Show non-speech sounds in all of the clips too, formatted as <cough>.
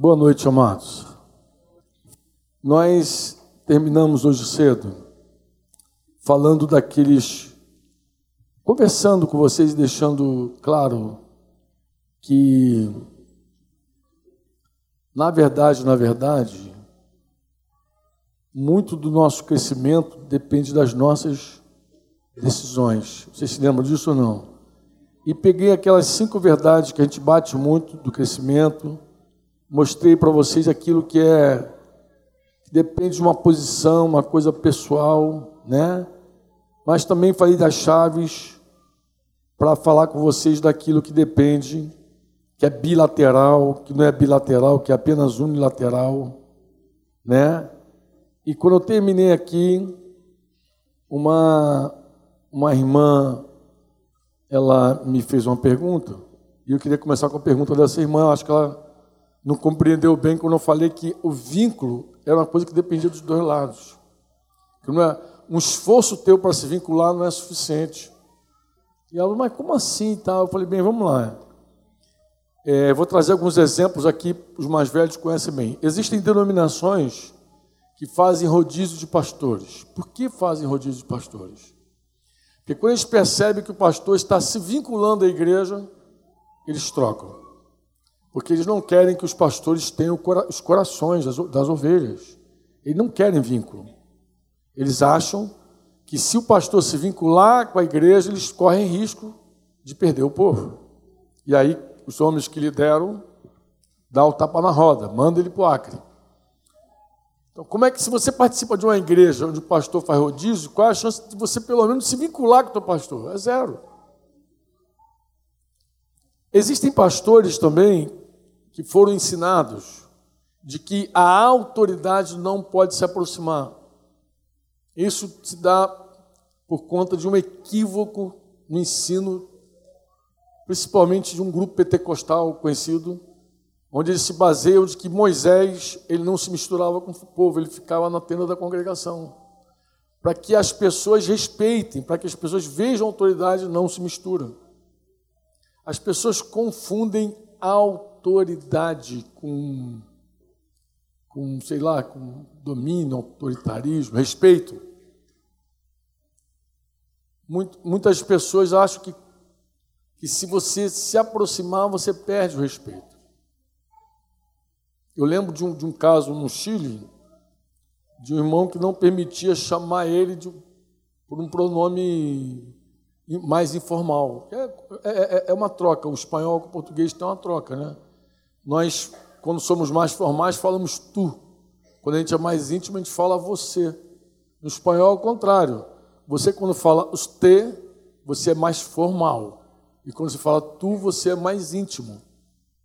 Boa noite, amados. Nós terminamos hoje cedo falando daqueles. conversando com vocês e deixando claro que, na verdade, na verdade, muito do nosso crescimento depende das nossas decisões. Vocês se lembram disso ou não? E peguei aquelas cinco verdades que a gente bate muito do crescimento, mostrei para vocês aquilo que é que depende de uma posição, uma coisa pessoal, né? Mas também falei das chaves para falar com vocês daquilo que depende, que é bilateral, que não é bilateral, que é apenas unilateral, né? E quando eu terminei aqui, uma uma irmã ela me fez uma pergunta, e eu queria começar com a pergunta dessa irmã, acho que ela não compreendeu bem quando eu falei que o vínculo era uma coisa que dependia dos dois lados. Que não é um esforço teu para se vincular não é suficiente. E ela, mas como assim? Eu falei, bem, vamos lá. É, vou trazer alguns exemplos aqui, os mais velhos conhecem bem. Existem denominações que fazem rodízio de pastores. Por que fazem rodízio de pastores? Porque quando eles percebem que o pastor está se vinculando à igreja, eles trocam porque eles não querem que os pastores tenham os corações das ovelhas. Eles não querem vínculo. Eles acham que se o pastor se vincular com a igreja, eles correm risco de perder o povo. E aí os homens que lideram dá o tapa na roda, manda ele para o Acre. Então, como é que se você participa de uma igreja onde o pastor faz rodízio, qual é a chance de você pelo menos se vincular com o teu pastor? É zero. Existem pastores também que foram ensinados de que a autoridade não pode se aproximar. Isso se dá por conta de um equívoco no ensino, principalmente de um grupo pentecostal conhecido, onde eles se baseiam de que Moisés ele não se misturava com o povo, ele ficava na tenda da congregação. Para que as pessoas respeitem, para que as pessoas vejam a autoridade, não se misturam. As pessoas confundem autoridade autoridade com, com, sei lá, com domínio, autoritarismo, respeito. muitas pessoas acham que, que se você se aproximar, você perde o respeito. Eu lembro de um, de um caso no Chile, de um irmão que não permitia chamar ele de, por um pronome mais informal. É, é, é, é uma troca, o espanhol com o português tem uma troca, né? Nós, quando somos mais formais, falamos tu. Quando a gente é mais íntimo, a gente fala você. No espanhol, ao contrário. Você, quando fala os te, você é mais formal. E quando você fala tu, você é mais íntimo.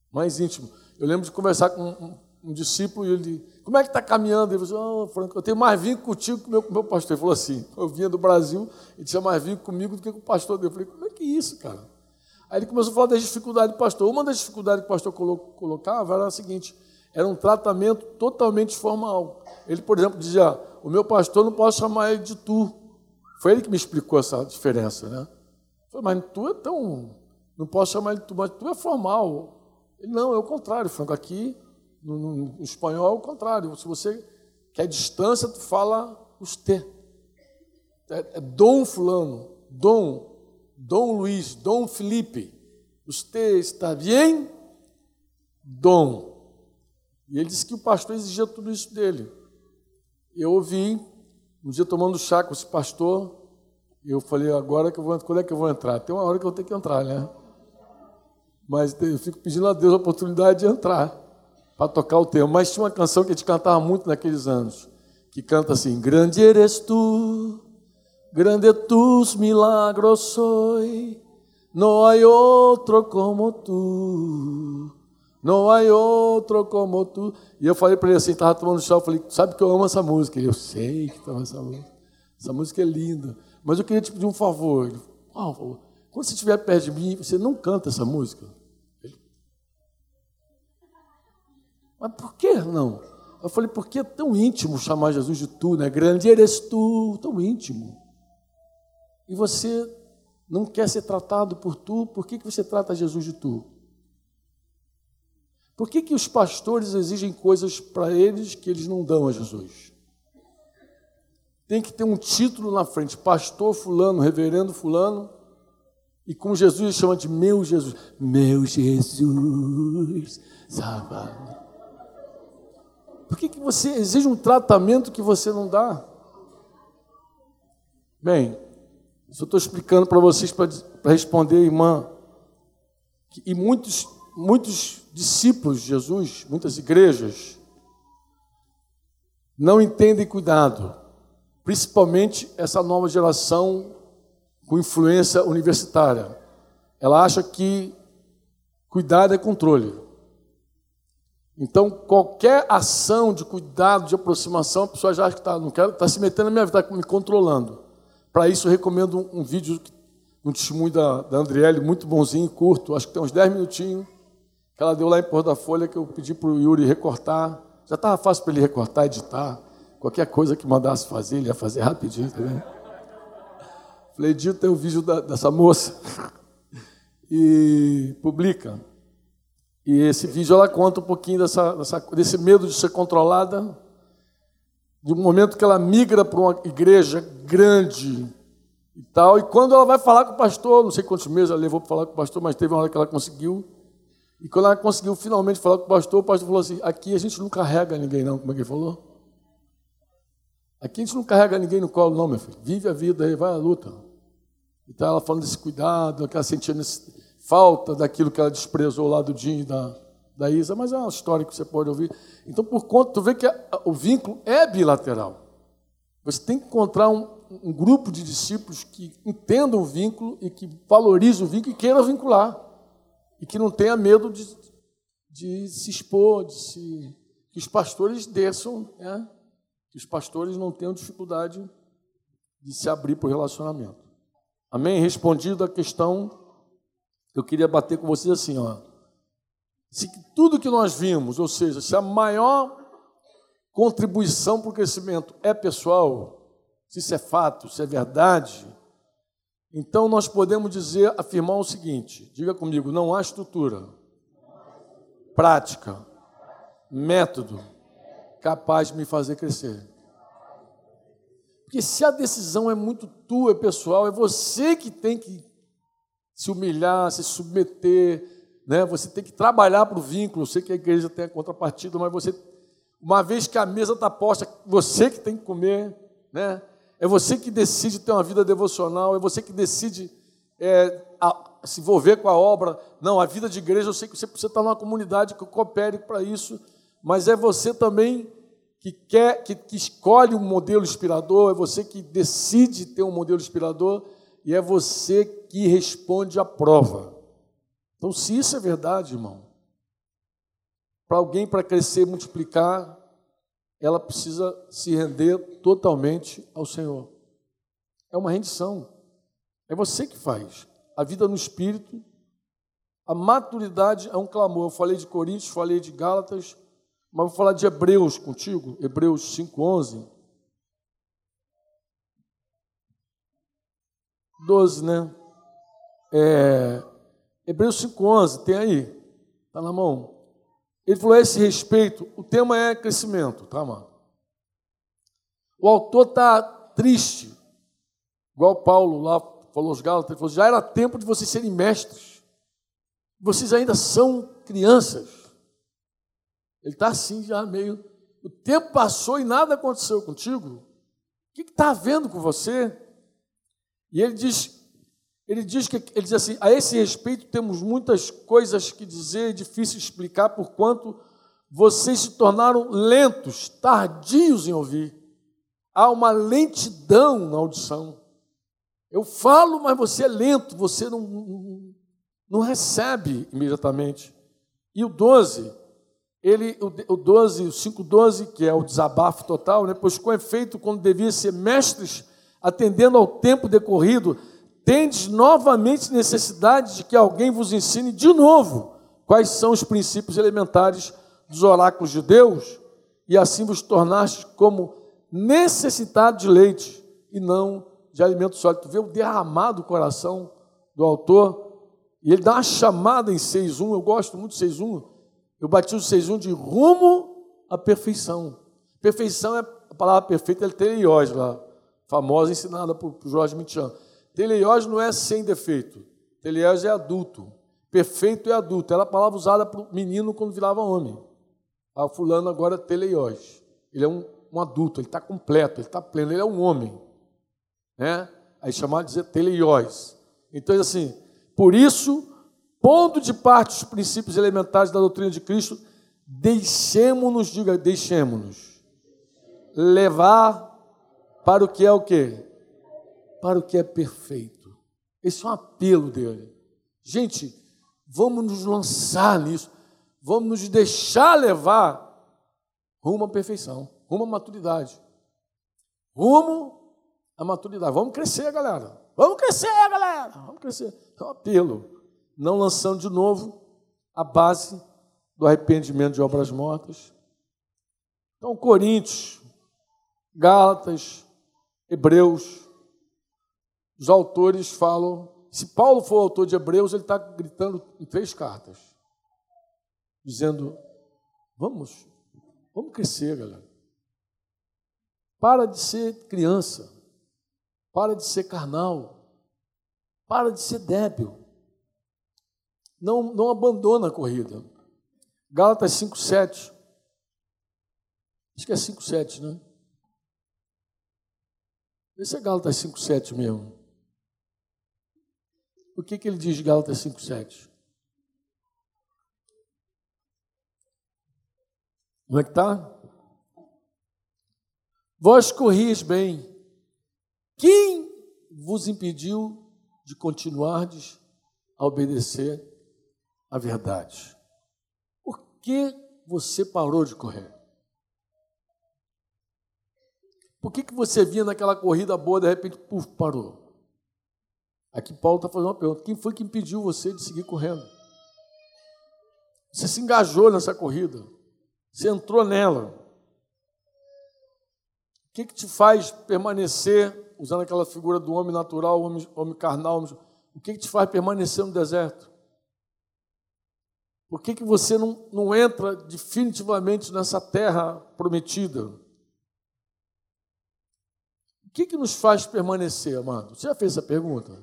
Mais íntimo. Eu lembro de conversar com um, um discípulo e ele como é que está caminhando? Ele falou, oh, Franco, eu tenho mais vínculo contigo que o meu, meu pastor. Ele falou assim, eu vinha do Brasil e tinha mais vínculo comigo do que com o pastor dele. Eu falei, como é que é isso, cara? Aí ele começou a falar das dificuldades do pastor. Uma das dificuldades que o pastor colocava era a seguinte: era um tratamento totalmente formal. Ele, por exemplo, dizia: o meu pastor não posso chamar ele de tu. Foi ele que me explicou essa diferença, né? Falei, mas tu é tão. Não posso chamar ele de tu, mas tu é formal. Ele, não, é o contrário, Franco. Aqui, no, no, no espanhol, é o contrário. Se você quer distância, tu fala os te. É, é dom fulano, dom Dom Luiz, Dom Felipe, você está bem? Dom. E ele disse que o pastor exigia tudo isso dele. Eu ouvi, um dia tomando chá com esse pastor, eu falei, agora que eu vou, quando é que eu vou entrar? Tem uma hora que eu tenho que entrar, né? Mas eu fico pedindo a Deus a oportunidade de entrar para tocar o tema. Mas tinha uma canção que a gente cantava muito naqueles anos, que canta assim: Grande eres tu, Grande tus milagros soy, no hay otro como tu. Não há outro como tu. E eu falei para ele assim, estava tomando chá, eu falei, sabe que eu amo essa música? Ele, eu sei que amo essa música. Essa música é linda. Mas eu queria te pedir um favor. Ele, ah, um favor. Quando você estiver perto de mim, você não canta essa música. Ele, Mas por que não? Eu falei, porque é tão íntimo chamar Jesus de tu, né? Grande eres tu, tão íntimo e você não quer ser tratado por tu, por que, que você trata Jesus de tu? Por que, que os pastores exigem coisas para eles que eles não dão a Jesus? Tem que ter um título na frente, pastor fulano, reverendo fulano, e como Jesus chama de meu Jesus, meu Jesus, salva. Por que, que você exige um tratamento que você não dá? Bem, isso eu estou explicando para vocês para responder, irmã. E muitos, muitos discípulos de Jesus, muitas igrejas, não entendem cuidado, principalmente essa nova geração com influência universitária. Ela acha que cuidado é controle. Então, qualquer ação de cuidado, de aproximação, a pessoa já acha que está, não quero, está se metendo na minha vida, está me controlando. Para isso, eu recomendo um, vídeo, um testemunho da, da Andriele, muito bonzinho, curto, acho que tem uns 10 minutinhos, que ela deu lá em Porto da Folha, que eu pedi para o Yuri recortar. Já estava fácil para ele recortar, editar. Qualquer coisa que mandasse fazer, ele ia fazer rapidinho, tá vendo? Falei, edita o vídeo da, dessa moça. <laughs> E publica. E esse vídeo ela conta um pouquinho dessa, dessa, desse medo de ser controlada, de um momento que ela migra para uma igreja grande e tal, e quando ela vai falar com o pastor, não sei quantos meses ela levou para falar com o pastor, mas teve uma hora que ela conseguiu, e quando ela conseguiu finalmente falar com o pastor, o pastor falou assim: aqui a gente não carrega ninguém, não. Como é que ele falou? Aqui a gente não carrega ninguém no colo, não, meu filho. Vive a vida aí, vai à luta. Então ela falando desse cuidado, que ela sentia falta daquilo que ela desprezou lá do e da, da Isa, mas é uma história que você pode ouvir. Então, por conta, tu vê que o vínculo é bilateral. Você tem que encontrar um, um grupo de discípulos que entendam o vínculo e que valorizem o vínculo e queiram vincular. E que não tenha medo de, de se expor, de se. Que os pastores desçam, né? que os pastores não tenham dificuldade de se abrir para o relacionamento. Amém? Respondido a questão, eu queria bater com vocês assim, ó. Se tudo que nós vimos, ou seja, se a maior contribuição para o crescimento é pessoal, se isso é fato, se é verdade, então nós podemos dizer, afirmar o seguinte: diga comigo, não há estrutura, prática, método capaz de me fazer crescer. Porque se a decisão é muito tua, é pessoal, é você que tem que se humilhar, se submeter, né? Você tem que trabalhar para o vínculo. Eu sei que a igreja tem a contrapartida, mas você, uma vez que a mesa está posta, você que tem que comer, né? É você que decide ter uma vida devocional, é você que decide é, a, se envolver com a obra. Não, a vida de igreja, eu sei que você precisa estar numa comunidade que coopere para isso, mas é você também que quer, que, que escolhe um modelo inspirador, é você que decide ter um modelo inspirador e é você que responde à prova. Então, se isso é verdade, irmão, para alguém para crescer, multiplicar, ela precisa se render totalmente ao Senhor. É uma rendição. É você que faz. A vida no espírito, a maturidade é um clamor. Eu falei de Coríntios, falei de Gálatas, mas vou falar de Hebreus contigo, Hebreus 5:11. 12, né? É, Hebreus 5:11, tem aí? Tá na mão. Ele falou a esse respeito, o tema é crescimento, tá, mano? O autor está triste, igual Paulo lá falou aos Gálatas, ele falou, já era tempo de vocês serem mestres. Vocês ainda são crianças. Ele está assim já meio. O tempo passou e nada aconteceu contigo. O que está havendo com você? E ele diz, ele diz que ele diz assim: a esse respeito temos muitas coisas que dizer, é difícil explicar, porquanto vocês se tornaram lentos, tardios em ouvir. Há uma lentidão na audição. Eu falo, mas você é lento, você não, não, não recebe imediatamente. E o 12, ele, o, o 12, o 5,12, que é o desabafo total, né? pois com efeito, quando devia ser mestres, atendendo ao tempo decorrido, tendes novamente necessidade de que alguém vos ensine de novo quais são os princípios elementares dos oráculos de Deus, e assim vos tornaste como necessitado de leite e não de alimento sólido. Tu vê o derramado do coração do autor, e ele dá uma chamada em 6.1, eu gosto muito de 6.1, Eu vocês um de rumo à perfeição. Perfeição é a palavra perfeita, é teleios lá, famosa, ensinada por Jorge Michan. Teleios não é sem defeito. Teleios é adulto. Perfeito é adulto. Era a palavra usada para o menino quando virava homem. Ah, fulano agora é teleios. Ele é um, um adulto, ele está completo, ele está pleno, ele é um homem. Né? Aí chamado de teleios. Então, assim, por isso, pondo de parte os princípios elementares da doutrina de Cristo, deixemos-nos, diga, deixemos-nos, levar para o que é o quê? Para o que é perfeito. Esse é um apelo dele. Gente, vamos nos lançar nisso, vamos nos deixar levar rumo à perfeição, rumo à maturidade, rumo à maturidade. Vamos crescer, galera. Vamos crescer, galera. Vamos crescer. É um apelo. Não lançando de novo a base do arrependimento de obras mortas. Então, Coríntios, Gálatas, Hebreus, os autores falam. Se Paulo for autor de Hebreus, ele está gritando em três cartas, dizendo: vamos, vamos crescer, galera. Para de ser criança, para de ser carnal, para de ser débil. Não, não abandona a corrida. Gálatas 5,7. Acho que é 5,7, né? Esse é Gálatas 5,7 mesmo. O que, que ele diz Gálatas 5,7? Como é que está? Vós corris bem. Quem vos impediu de continuardes a obedecer a verdade? Por que você parou de correr? Por que, que você vinha naquela corrida boa, de repente, puf, parou? Aqui Paulo está fazendo uma pergunta: quem foi que impediu você de seguir correndo? Você se engajou nessa corrida, você entrou nela. O que, que te faz permanecer, usando aquela figura do homem natural, homem, homem carnal, homem, o que, que te faz permanecer no deserto? Por que, que você não, não entra definitivamente nessa terra prometida? que, que nos faz permanecer, amado? Você já fez essa pergunta?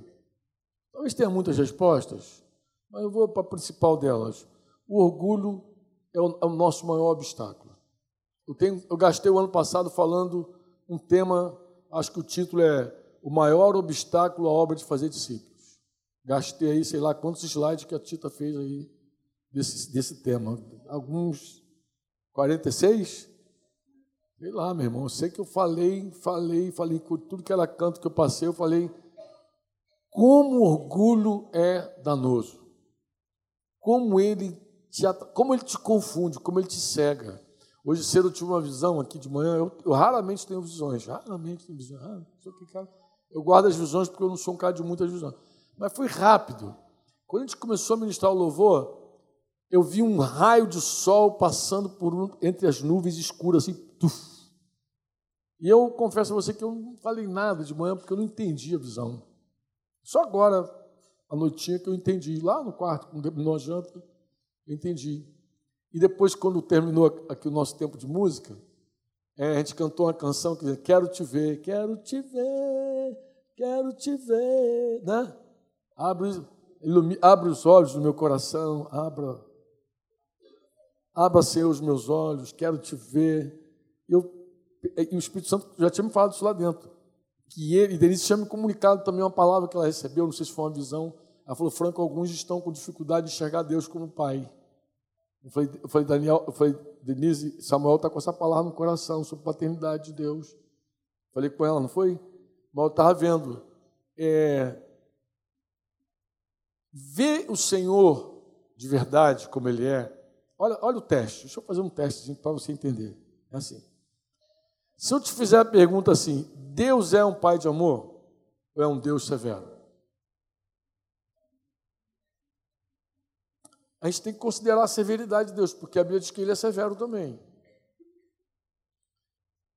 Talvez tenha muitas respostas, mas eu vou para a principal delas. O orgulho é o, é o nosso maior obstáculo. Eu, tenho, eu gastei o ano passado falando um tema, acho que o título é O maior obstáculo à obra de fazer discípulos. Gastei aí, sei lá, quantos slides que a Tita fez aí desse, desse tema. Alguns 46? Sei lá, meu irmão, eu sei que eu falei, falei, falei, com tudo que era canto que eu passei, eu falei, como o orgulho é danoso, como ele te, como ele te confunde, como ele te cega. Hoje cedo eu tive uma visão aqui de manhã, eu, eu raramente tenho visões, raramente tenho visões, ah, eu guardo as visões porque eu não sou um cara de muitas visões, mas foi rápido. Quando a gente começou a ministrar o louvor, eu vi um raio de sol passando por entre as nuvens escuras, assim, tuf, e eu confesso a você que eu não falei nada de manhã porque eu não entendi a visão. Só agora, à noitinha, que eu entendi. Lá no quarto, quando terminou a janta, eu entendi. E depois, quando terminou aqui o nosso tempo de música, é, a gente cantou uma canção que diz, quero te ver, quero te ver, quero te ver, né? Abre, ilumine, abre os olhos do meu coração, abra, abra, Senhor, os meus olhos, quero te ver. Eu e o Espírito Santo já tinha me falado isso lá dentro. Que ele, e Denise tinha me comunicado também uma palavra que ela recebeu, não sei se foi uma visão. Ela falou, Franco, alguns estão com dificuldade de enxergar Deus como Pai. Eu falei, eu falei Daniel, eu falei, Denise, Samuel está com essa palavra no coração sobre paternidade de Deus. Falei com ela, não foi? Mas eu estava vendo. É, ver o Senhor de verdade como Ele é. Olha, olha o teste. Deixa eu fazer um teste para você entender. É assim. Se eu te fizer a pergunta assim: Deus é um pai de amor ou é um Deus severo? A gente tem que considerar a severidade de Deus, porque a Bíblia diz que ele é severo também.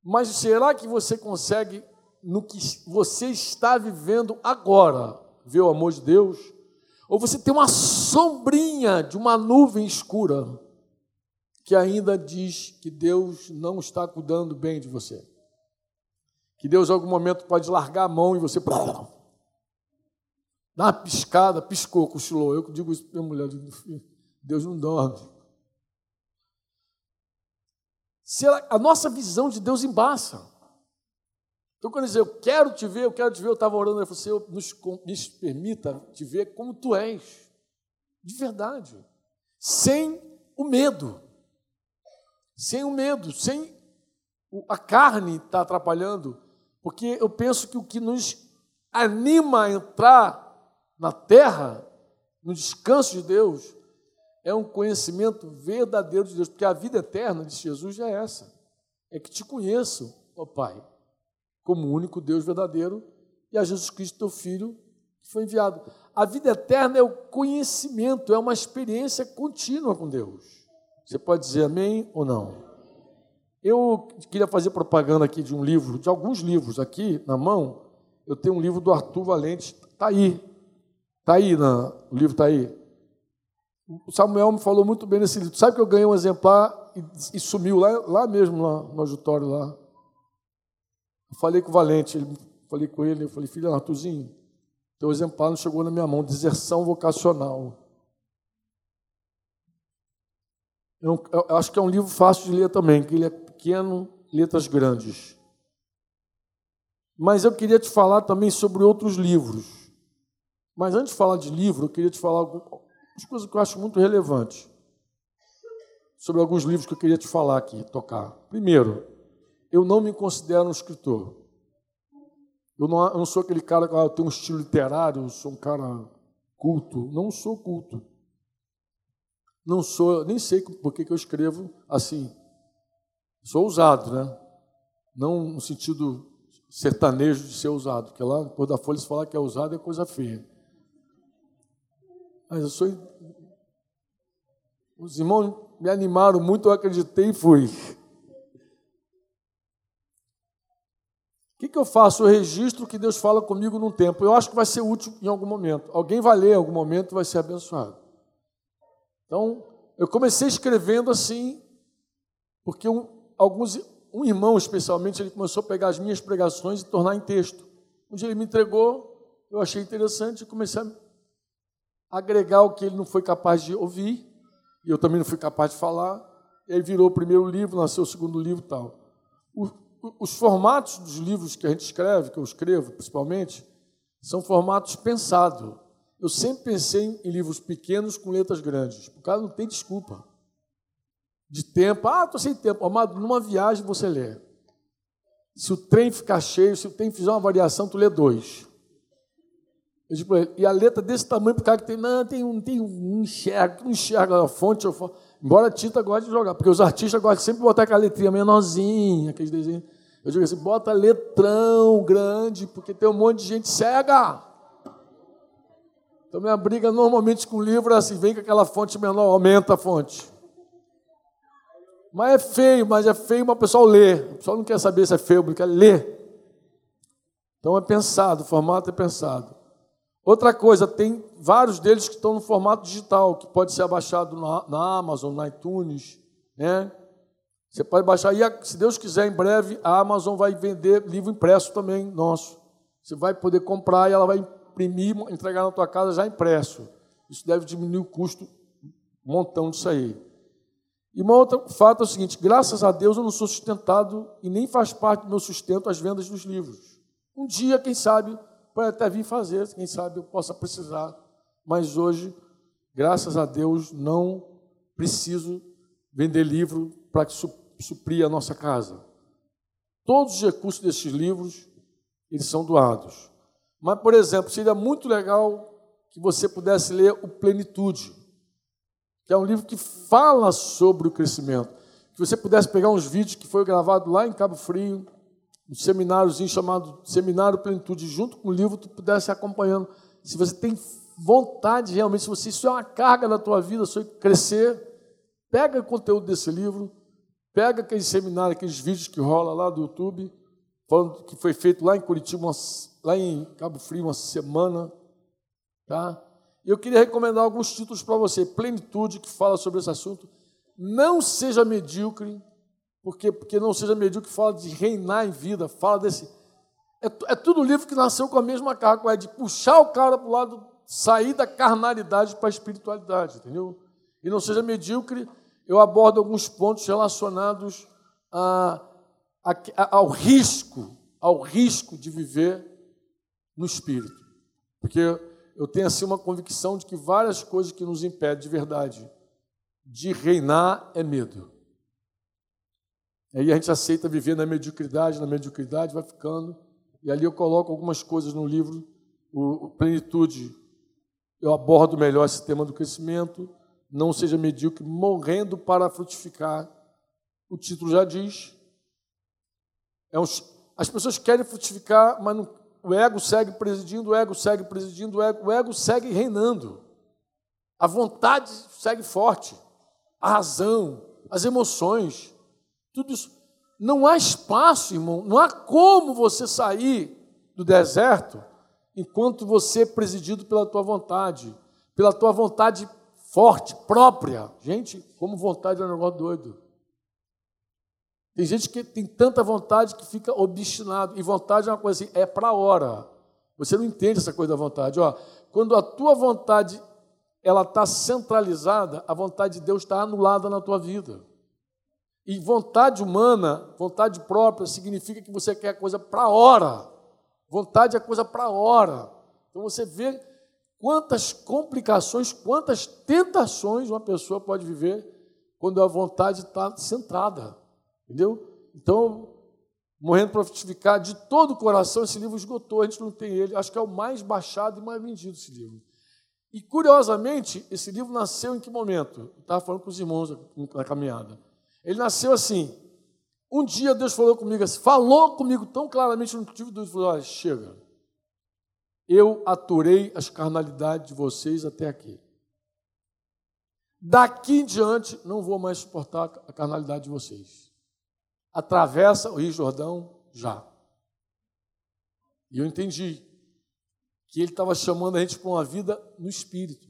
Mas será que você consegue, no que você está vivendo agora, ver o amor de Deus? Ou você tem uma sombrinha de uma nuvem escura que ainda diz que Deus não está cuidando bem de você. Que Deus, em algum momento, pode largar a mão e você. Dá uma piscada, piscou, cochilou. Eu digo isso para minha mulher: Deus não dorme. Se a nossa visão de Deus embaça. Então, quando diz, eu quero te ver, eu quero te ver, eu estava orando, ele falou, Senhor, nos, nos permita te ver como tu és, de verdade, sem o medo, sem o medo, sem a carne estar tá atrapalhando, porque eu penso que o que nos anima a entrar na terra, no descanso de Deus, é um conhecimento verdadeiro de Deus, porque a vida eterna de Jesus é essa, é que te conheço, ó Pai como o único Deus verdadeiro e a Jesus Cristo, teu Filho, que foi enviado. A vida eterna é o conhecimento, é uma experiência contínua com Deus. Você pode dizer amém ou não? Eu queria fazer propaganda aqui de um livro, de alguns livros aqui na mão. Eu tenho um livro do Arthur Valente, está aí. Está aí, na, o livro está aí. O Samuel me falou muito bem nesse livro. Sabe que eu ganhei um exemplar e, e sumiu lá, lá mesmo, lá no auditório lá. Eu falei com o Valente, ele, falei com ele, eu falei, filho Arthurzinho, teu exemplar não chegou na minha mão, deserção vocacional. Eu, eu acho que é um livro fácil de ler também, que ele é pequeno, letras grandes. Mas eu queria te falar também sobre outros livros. Mas antes de falar de livro, eu queria te falar algumas coisas que eu acho muito relevantes. Sobre alguns livros que eu queria te falar aqui, tocar. Primeiro, eu não me considero um escritor. Eu não, eu não sou aquele cara que ah, tem um estilo literário, eu sou um cara culto. Não sou culto. Não sou, nem sei por que, eu escrevo assim. Sou ousado, né? Não no sentido sertanejo de ser ousado, porque lá depois da Folha se falar que é ousado é coisa feia. Mas eu sou. Os irmãos me animaram muito, eu acreditei e fui. que, que eu faço? Eu registro o que Deus fala comigo num tempo. Eu acho que vai ser útil em algum momento. Alguém vai ler em algum momento e vai ser abençoado. Então, eu comecei escrevendo assim, porque um, alguns, um irmão, especialmente, ele começou a pegar as minhas pregações e tornar em texto. Um dia ele me entregou, eu achei interessante e comecei a agregar o que ele não foi capaz de ouvir, e eu também não fui capaz de falar. E aí virou o primeiro livro, nasceu o segundo livro e tal. O, os formatos dos livros que a gente escreve, que eu escrevo principalmente, são formatos pensados. Eu sempre pensei em livros pequenos com letras grandes. O cara não tem desculpa. De tempo, ah, estou sem tempo. Amado, numa viagem você lê. Se o trem ficar cheio, se o trem fizer uma variação, tu lê dois. Eu digo ele, e a letra desse tamanho, para o cara que tem, não, tem um, tem um, enxerga, não enxerga a fonte, eu falo, embora a Tita goste de jogar, porque os artistas gostam sempre de botar aquela letrinha menorzinha, aqueles desenhos. Eu digo assim, bota letrão grande, porque tem um monte de gente cega. Então minha briga normalmente com o livro é assim, vem com aquela fonte menor, aumenta a fonte. Mas é feio, mas é feio, mas o pessoal lê. O pessoal não quer saber se é feio, ele quer ler. Então é pensado, o formato é pensado. Outra coisa, tem vários deles que estão no formato digital, que pode ser abaixado na, na Amazon, na iTunes, né? Você pode baixar. E se Deus quiser, em breve, a Amazon vai vender livro impresso também, nosso. Você vai poder comprar e ela vai imprimir, entregar na tua casa já impresso. Isso deve diminuir o custo, um montão disso aí. E um outro fato é o seguinte: graças a Deus eu não sou sustentado e nem faz parte do meu sustento as vendas dos livros. Um dia, quem sabe, pode até vir fazer, quem sabe eu possa precisar. Mas hoje, graças a Deus, não preciso vender livro para que suprir a nossa casa. Todos os recursos desses livros, eles são doados. Mas, por exemplo, seria muito legal que você pudesse ler o Plenitude, que é um livro que fala sobre o crescimento. Que você pudesse pegar uns vídeos que foi gravado lá em Cabo Frio, um semináriozinho chamado Seminário Plenitude, junto com o livro, tu pudesse acompanhando. Se você tem vontade realmente, se você, isso é uma carga na tua vida, se crescer, pega o conteúdo desse livro, Pega aquele seminário, aqueles vídeos que rola lá do YouTube, falando que foi feito lá em Curitiba, lá em Cabo Frio, uma semana. Tá? Eu queria recomendar alguns títulos para você. Plenitude, que fala sobre esse assunto. não seja medíocre, porque, porque não seja medíocre fala de reinar em vida, fala desse. É, é tudo livro que nasceu com a mesma carga, é de puxar o cara para o lado, sair da carnalidade para a espiritualidade, entendeu? E não seja medíocre, eu abordo alguns pontos relacionados a, a, ao risco, ao risco de viver no espírito. Porque eu tenho assim uma convicção de que várias coisas que nos impedem de verdade de reinar é medo. Aí a gente aceita viver na mediocridade, na mediocridade vai ficando. E ali eu coloco algumas coisas no livro, o, o Plenitude. Eu abordo melhor esse tema do crescimento. Não seja medíocre, morrendo para frutificar. O título já diz. É um, as pessoas querem frutificar, mas não, o ego segue presidindo, o ego segue presidindo, o ego, o ego segue reinando. A vontade segue forte a razão, as emoções, tudo isso. Não há espaço, irmão, não há como você sair do deserto enquanto você é presidido pela tua vontade, pela tua vontade forte, própria. Gente, como vontade é um negócio doido. Tem gente que tem tanta vontade que fica obstinado. E vontade é uma coisa assim, é para a hora. Você não entende essa coisa da vontade. Ó, quando a tua vontade ela está centralizada, a vontade de Deus está anulada na tua vida. E vontade humana, vontade própria, significa que você quer coisa para a hora. Vontade é coisa para a hora. Então você vê quantas complicações, quantas tentações uma pessoa pode viver quando a vontade está centrada. Entendeu? Então, morrendo para frutificar de todo o coração, esse livro esgotou, a gente não tem ele. Acho que é o mais baixado e mais vendido esse livro. E curiosamente, esse livro nasceu em que momento? Eu estava falando com os irmãos na caminhada. Ele nasceu assim. Um dia Deus falou comigo assim, falou comigo tão claramente, não tive dúvida, falou: olha, chega. Eu aturei as carnalidades de vocês até aqui. Daqui em diante, não vou mais suportar a carnalidade de vocês. Atravessa o Rio Jordão já. E eu entendi que ele estava chamando a gente para uma vida no espírito.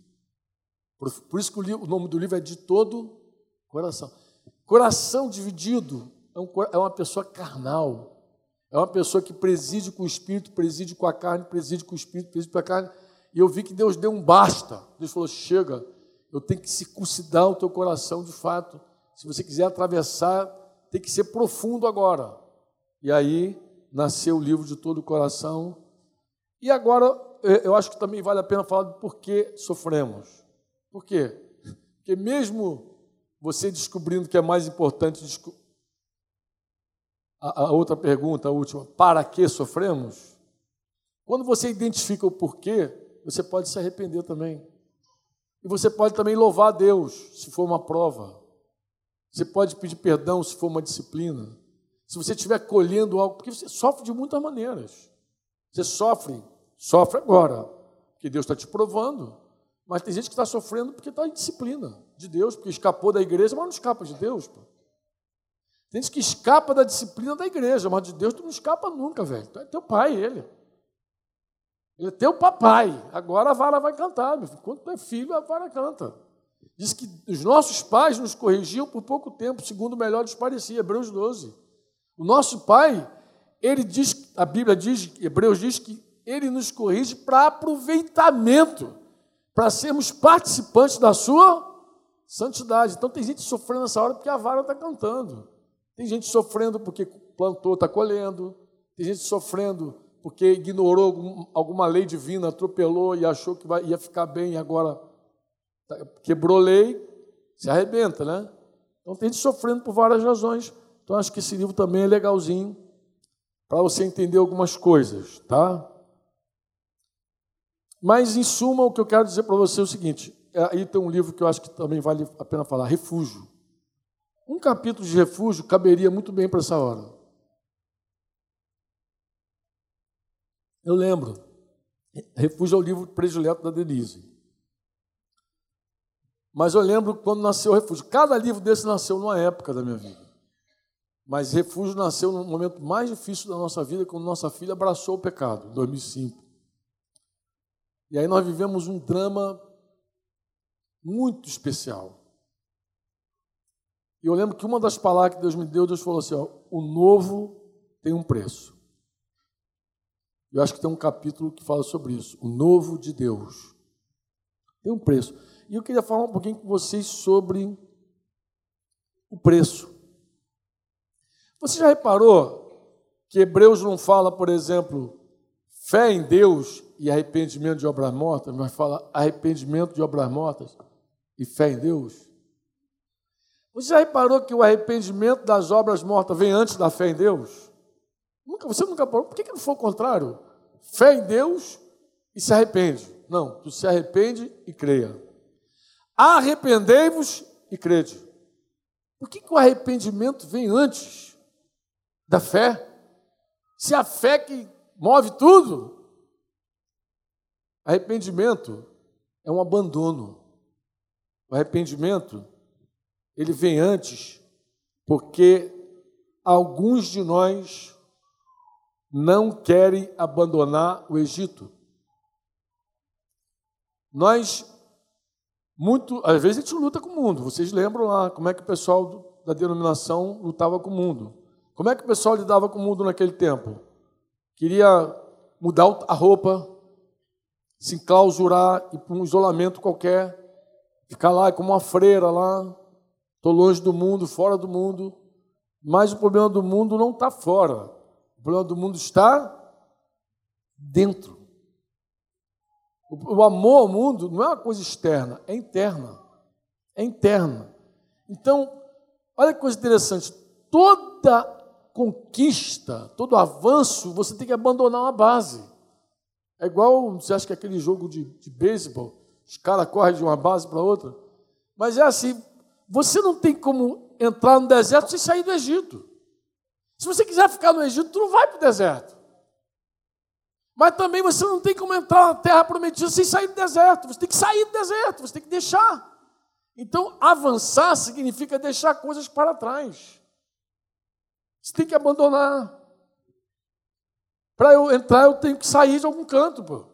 Por, por isso que o, o, nome do livro é de todo coração. Coração dividido é, um, é uma pessoa carnal. É uma pessoa que preside com o espírito, preside com a carne, preside com o espírito, preside com a carne. E eu vi que Deus deu um basta. Deus falou: chega, eu tenho que circuncidar o teu coração de fato. Se você quiser atravessar, tem que ser profundo agora. E aí nasceu o livro de todo o coração. E agora eu acho que também vale a pena falar do porquê sofremos. Por quê? Porque mesmo você descobrindo que é mais importante a, a outra pergunta, a última, para que sofremos? Quando você identifica o porquê, você pode se arrepender também. E você pode também louvar a Deus, se for uma prova. Você pode pedir perdão se for uma disciplina. Se você estiver colhendo algo, porque você sofre de muitas maneiras. Você sofre Sofre agora, porque Deus está te provando. Mas tem gente que está sofrendo porque está em disciplina de Deus, porque escapou da igreja, mas não escapa de Deus. Pô. Tem gente que escapa da disciplina da igreja, mas de Deus tu não escapa nunca, velho. Tu é teu pai, ele. Ele é teu papai. Agora a vara vai cantar, meu filho. Quando tu é filho, a vara canta. Diz que os nossos pais nos corrigiam por pouco tempo, segundo o melhor lhes parecia, Hebreus 12. O nosso pai, ele diz, a Bíblia diz, Hebreus diz que ele nos corrige para aproveitamento, para sermos participantes da sua santidade. Então tem gente sofrendo nessa hora porque a vara está cantando. Tem gente sofrendo porque plantou, está colhendo. Tem gente sofrendo porque ignorou alguma lei divina, atropelou e achou que ia ficar bem e agora quebrou lei, se arrebenta, né? Então tem gente sofrendo por várias razões. Então acho que esse livro também é legalzinho para você entender algumas coisas, tá? Mas, em suma, o que eu quero dizer para você é o seguinte: é, aí tem um livro que eu acho que também vale a pena falar: Refúgio. Um capítulo de refúgio caberia muito bem para essa hora. Eu lembro. Refúgio é o livro predileto da Denise. Mas eu lembro quando nasceu o Refúgio. Cada livro desse nasceu numa época da minha vida. Mas Refúgio nasceu no momento mais difícil da nossa vida, quando nossa filha abraçou o pecado, em 2005. E aí nós vivemos um drama muito especial. E eu lembro que uma das palavras que Deus me deu, Deus falou assim: ó, o novo tem um preço. Eu acho que tem um capítulo que fala sobre isso. O novo de Deus tem um preço. E eu queria falar um pouquinho com vocês sobre o preço. Você já reparou que Hebreus não fala, por exemplo, fé em Deus e arrependimento de obras mortas, mas fala arrependimento de obras mortas e fé em Deus? Você já reparou que o arrependimento das obras mortas vem antes da fé em Deus? Nunca, você nunca parou? Por que, que não foi o contrário? Fé em Deus e se arrepende. Não, tu se arrepende e creia. Arrependei-vos e crede. Por que, que o arrependimento vem antes da fé? Se a fé que move tudo, arrependimento é um abandono. O arrependimento, ele vem antes, porque alguns de nós não querem abandonar o Egito. Nós, muito, às vezes a gente luta com o mundo. Vocês lembram lá como é que o pessoal da denominação lutava com o mundo? Como é que o pessoal lidava com o mundo naquele tempo? Queria mudar a roupa, se enclausurar e para um isolamento qualquer, ficar lá como uma freira lá, estou longe do mundo, fora do mundo. Mas o problema do mundo não está fora. O problema do mundo está dentro. O amor ao mundo não é uma coisa externa, é interna. É interna. Então, olha que coisa interessante. Toda conquista, todo avanço, você tem que abandonar uma base. É igual, você acha que é aquele jogo de, de beisebol, os caras correm de uma base para outra. Mas é assim, você não tem como entrar no deserto sem sair do Egito. Se você quiser ficar no Egito, tu não vai para o deserto. Mas também você não tem como entrar na terra prometida sem sair do deserto. Você tem que sair do deserto, você tem que deixar. Então, avançar significa deixar coisas para trás. Você tem que abandonar. Para eu entrar, eu tenho que sair de algum canto. Pô.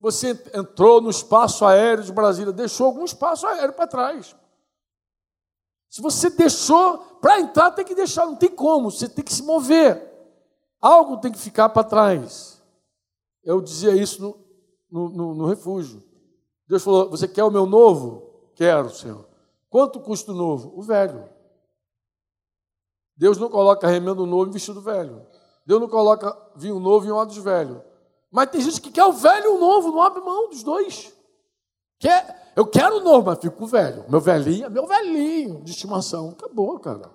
Você entrou no espaço aéreo de Brasília, deixou algum espaço aéreo para trás. Se você deixou, para entrar tem que deixar, não tem como, você tem que se mover. Algo tem que ficar para trás. Eu dizia isso no, no, no, refúgio. Deus falou: Você quer o meu novo? Quero, Senhor. Quanto custa o novo? O velho. Deus não coloca remendo novo em vestido velho. Deus não coloca vinho novo em odres velho. Mas tem gente que quer o velho e o novo, não abre mão dos dois. Quer, eu quero o novo, mas fico com o velho. Meu velhinho, meu velhinho de estimação. Acabou, cara.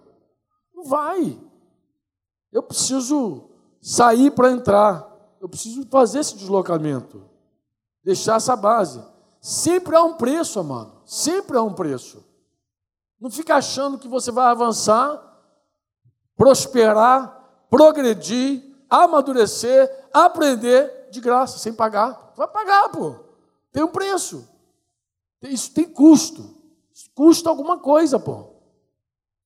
Não vai. Eu preciso sair para entrar. Eu preciso fazer esse deslocamento. Deixar essa base. Sempre há um preço, amado. Sempre há um preço. Não fica achando que você vai avançar, prosperar, progredir, amadurecer, aprender de graça, sem pagar. Vai pagar, pô. Tem um preço. Isso tem custo. Isso custa alguma coisa, pô.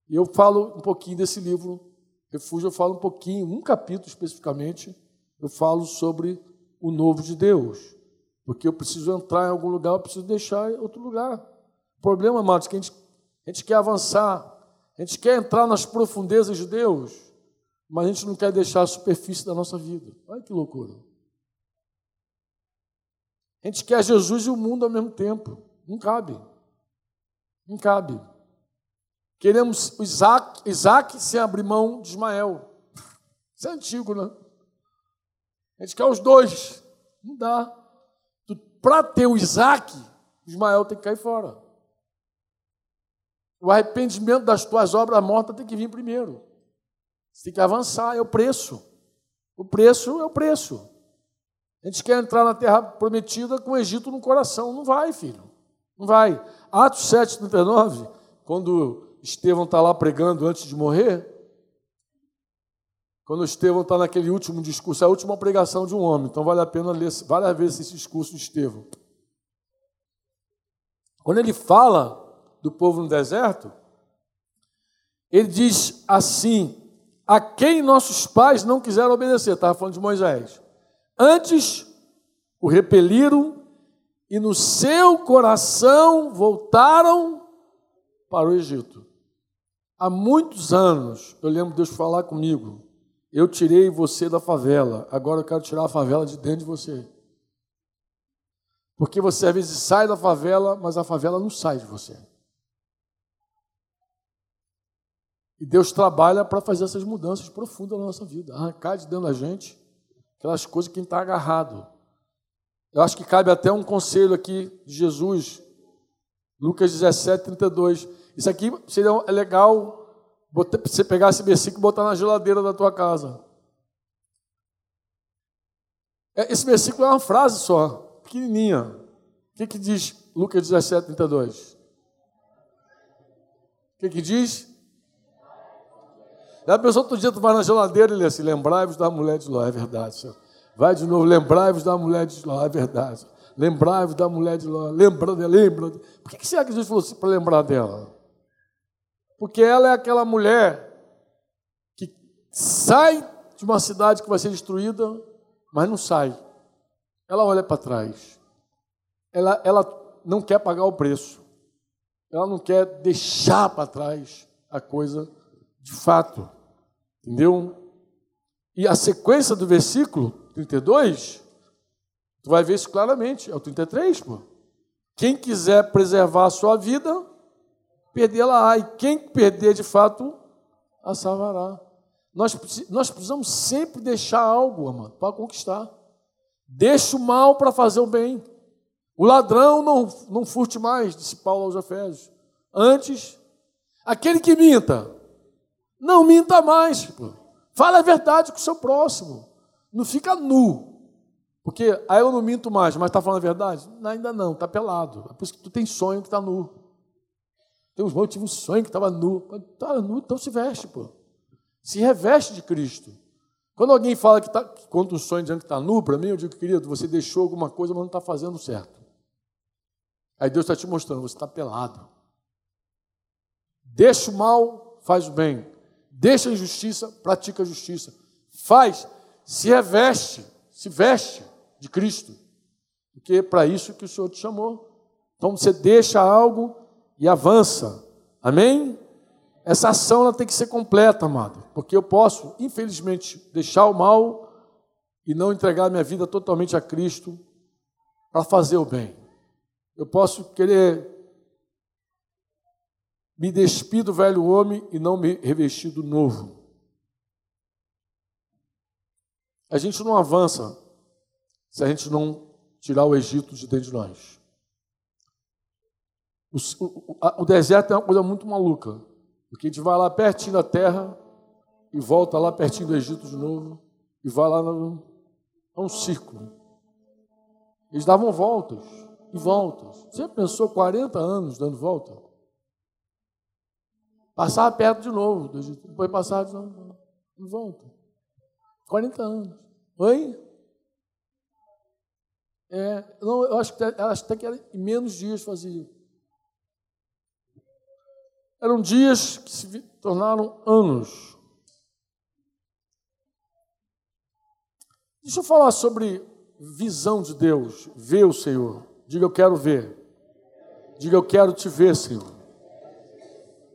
E eu falo um pouquinho desse livro, Refúgio, eu falo um pouquinho, um capítulo especificamente, eu falo sobre o novo de Deus. Porque eu preciso entrar em algum lugar, eu preciso deixar em outro lugar. O problema, amados, é que a gente, a gente quer avançar, a gente quer entrar nas profundezas de Deus, mas a gente não quer deixar a superfície da nossa vida. Olha que loucura. A gente quer Jesus e o mundo ao mesmo tempo. Não cabe. Não cabe. Queremos Isaac, Isaac sem abrir mão de Ismael. Isso é antigo, né? A gente quer os dois. Não dá. Para ter o Isaac, Ismael tem que cair fora. O arrependimento das tuas obras mortas tem que vir primeiro. Você tem que avançar, é o preço. O preço é o preço. A gente quer entrar na terra prometida com o Egito no coração. Não vai, filho. Não vai. Atos 7, 39, quando Estevão está lá pregando antes de morrer, quando Estevão está naquele último discurso, é a última pregação de um homem, então vale a pena ler várias vezes esse discurso de Estevão. Quando ele fala do povo no deserto, ele diz assim: a quem nossos pais não quiseram obedecer, estava falando de Moisés. Antes o repeliram e no seu coração voltaram para o Egito. Há muitos anos, eu lembro Deus falar comigo, eu tirei você da favela, agora eu quero tirar a favela de dentro de você. Porque você às vezes sai da favela, mas a favela não sai de você. E Deus trabalha para fazer essas mudanças profundas na nossa vida, arrancar de dentro da gente aquelas coisas que está agarrado. Eu acho que cabe até um conselho aqui de Jesus, Lucas 17, 32. Isso aqui seria é legal você pegar esse versículo e botar na geladeira da tua casa. É, esse versículo é uma frase só, pequenininha. O que, que diz Lucas 17, 32? O que, que diz? Já pensou outro dia tu vai na geladeira e lê assim, lembrai-vos da mulher de Ló, é verdade, senhor. Vai de novo, lembrai-vos da mulher de Ló, é verdade. Lembrai-vos da mulher de Ló, lembra dela, lembra. Por que, que será que Jesus falou assim para lembrar dela? Porque ela é aquela mulher que sai de uma cidade que vai ser destruída, mas não sai. Ela olha para trás. Ela, ela não quer pagar o preço. Ela não quer deixar para trás a coisa de fato. Entendeu? E a sequência do versículo 32, tu vai ver isso claramente, é o 33, pô. Quem quiser preservar a sua vida, perdê-la-á. E quem perder de fato, a salvará. Nós, nós precisamos sempre deixar algo, amado, para conquistar. Deixa o mal para fazer o bem. O ladrão não, não furte mais, disse Paulo aos Efésios. Antes, aquele que minta, não minta mais. Pô. Fala a verdade com o seu próximo. Não fica nu. Porque aí ah, eu não minto mais, mas está falando a verdade? Ainda não, está pelado. É por isso que tu tem sonho que está nu. Tem uns eu tive um sonho que estava nu. Está nu, então se veste, pô. Se reveste de Cristo. Quando alguém fala que, tá, que conta um sonho dizendo que está nu, para mim, eu digo, querido, você deixou alguma coisa, mas não está fazendo certo. Aí Deus está te mostrando, você está pelado. Deixa o mal, faz o bem. Deixa a injustiça, pratica a justiça. Faz, se reveste, se veste de Cristo. Porque é para isso que o Senhor te chamou. Então você deixa algo e avança. Amém? Essa ação ela tem que ser completa, amado. Porque eu posso, infelizmente, deixar o mal e não entregar minha vida totalmente a Cristo para fazer o bem. Eu posso querer me despir do velho homem e não me revestir do novo. A gente não avança se a gente não tirar o Egito de dentro de nós. O, o, o, deserto é uma coisa muito maluca, porque a gente vai lá pertinho da terra e volta lá pertinho do Egito de novo e vai lá no, é um círculo. Eles davam voltas e voltas. Você pensou 40 anos dando volta? Passava perto de novo, depois passava de novo, e volta. 40 anos. Oi? É, não, eu acho que, acho até que era em menos dias fazia. Eram dias que se tornaram anos. Deixa eu falar sobre visão de Deus, ver o Senhor. Diga eu quero ver. Diga eu quero te ver, Senhor.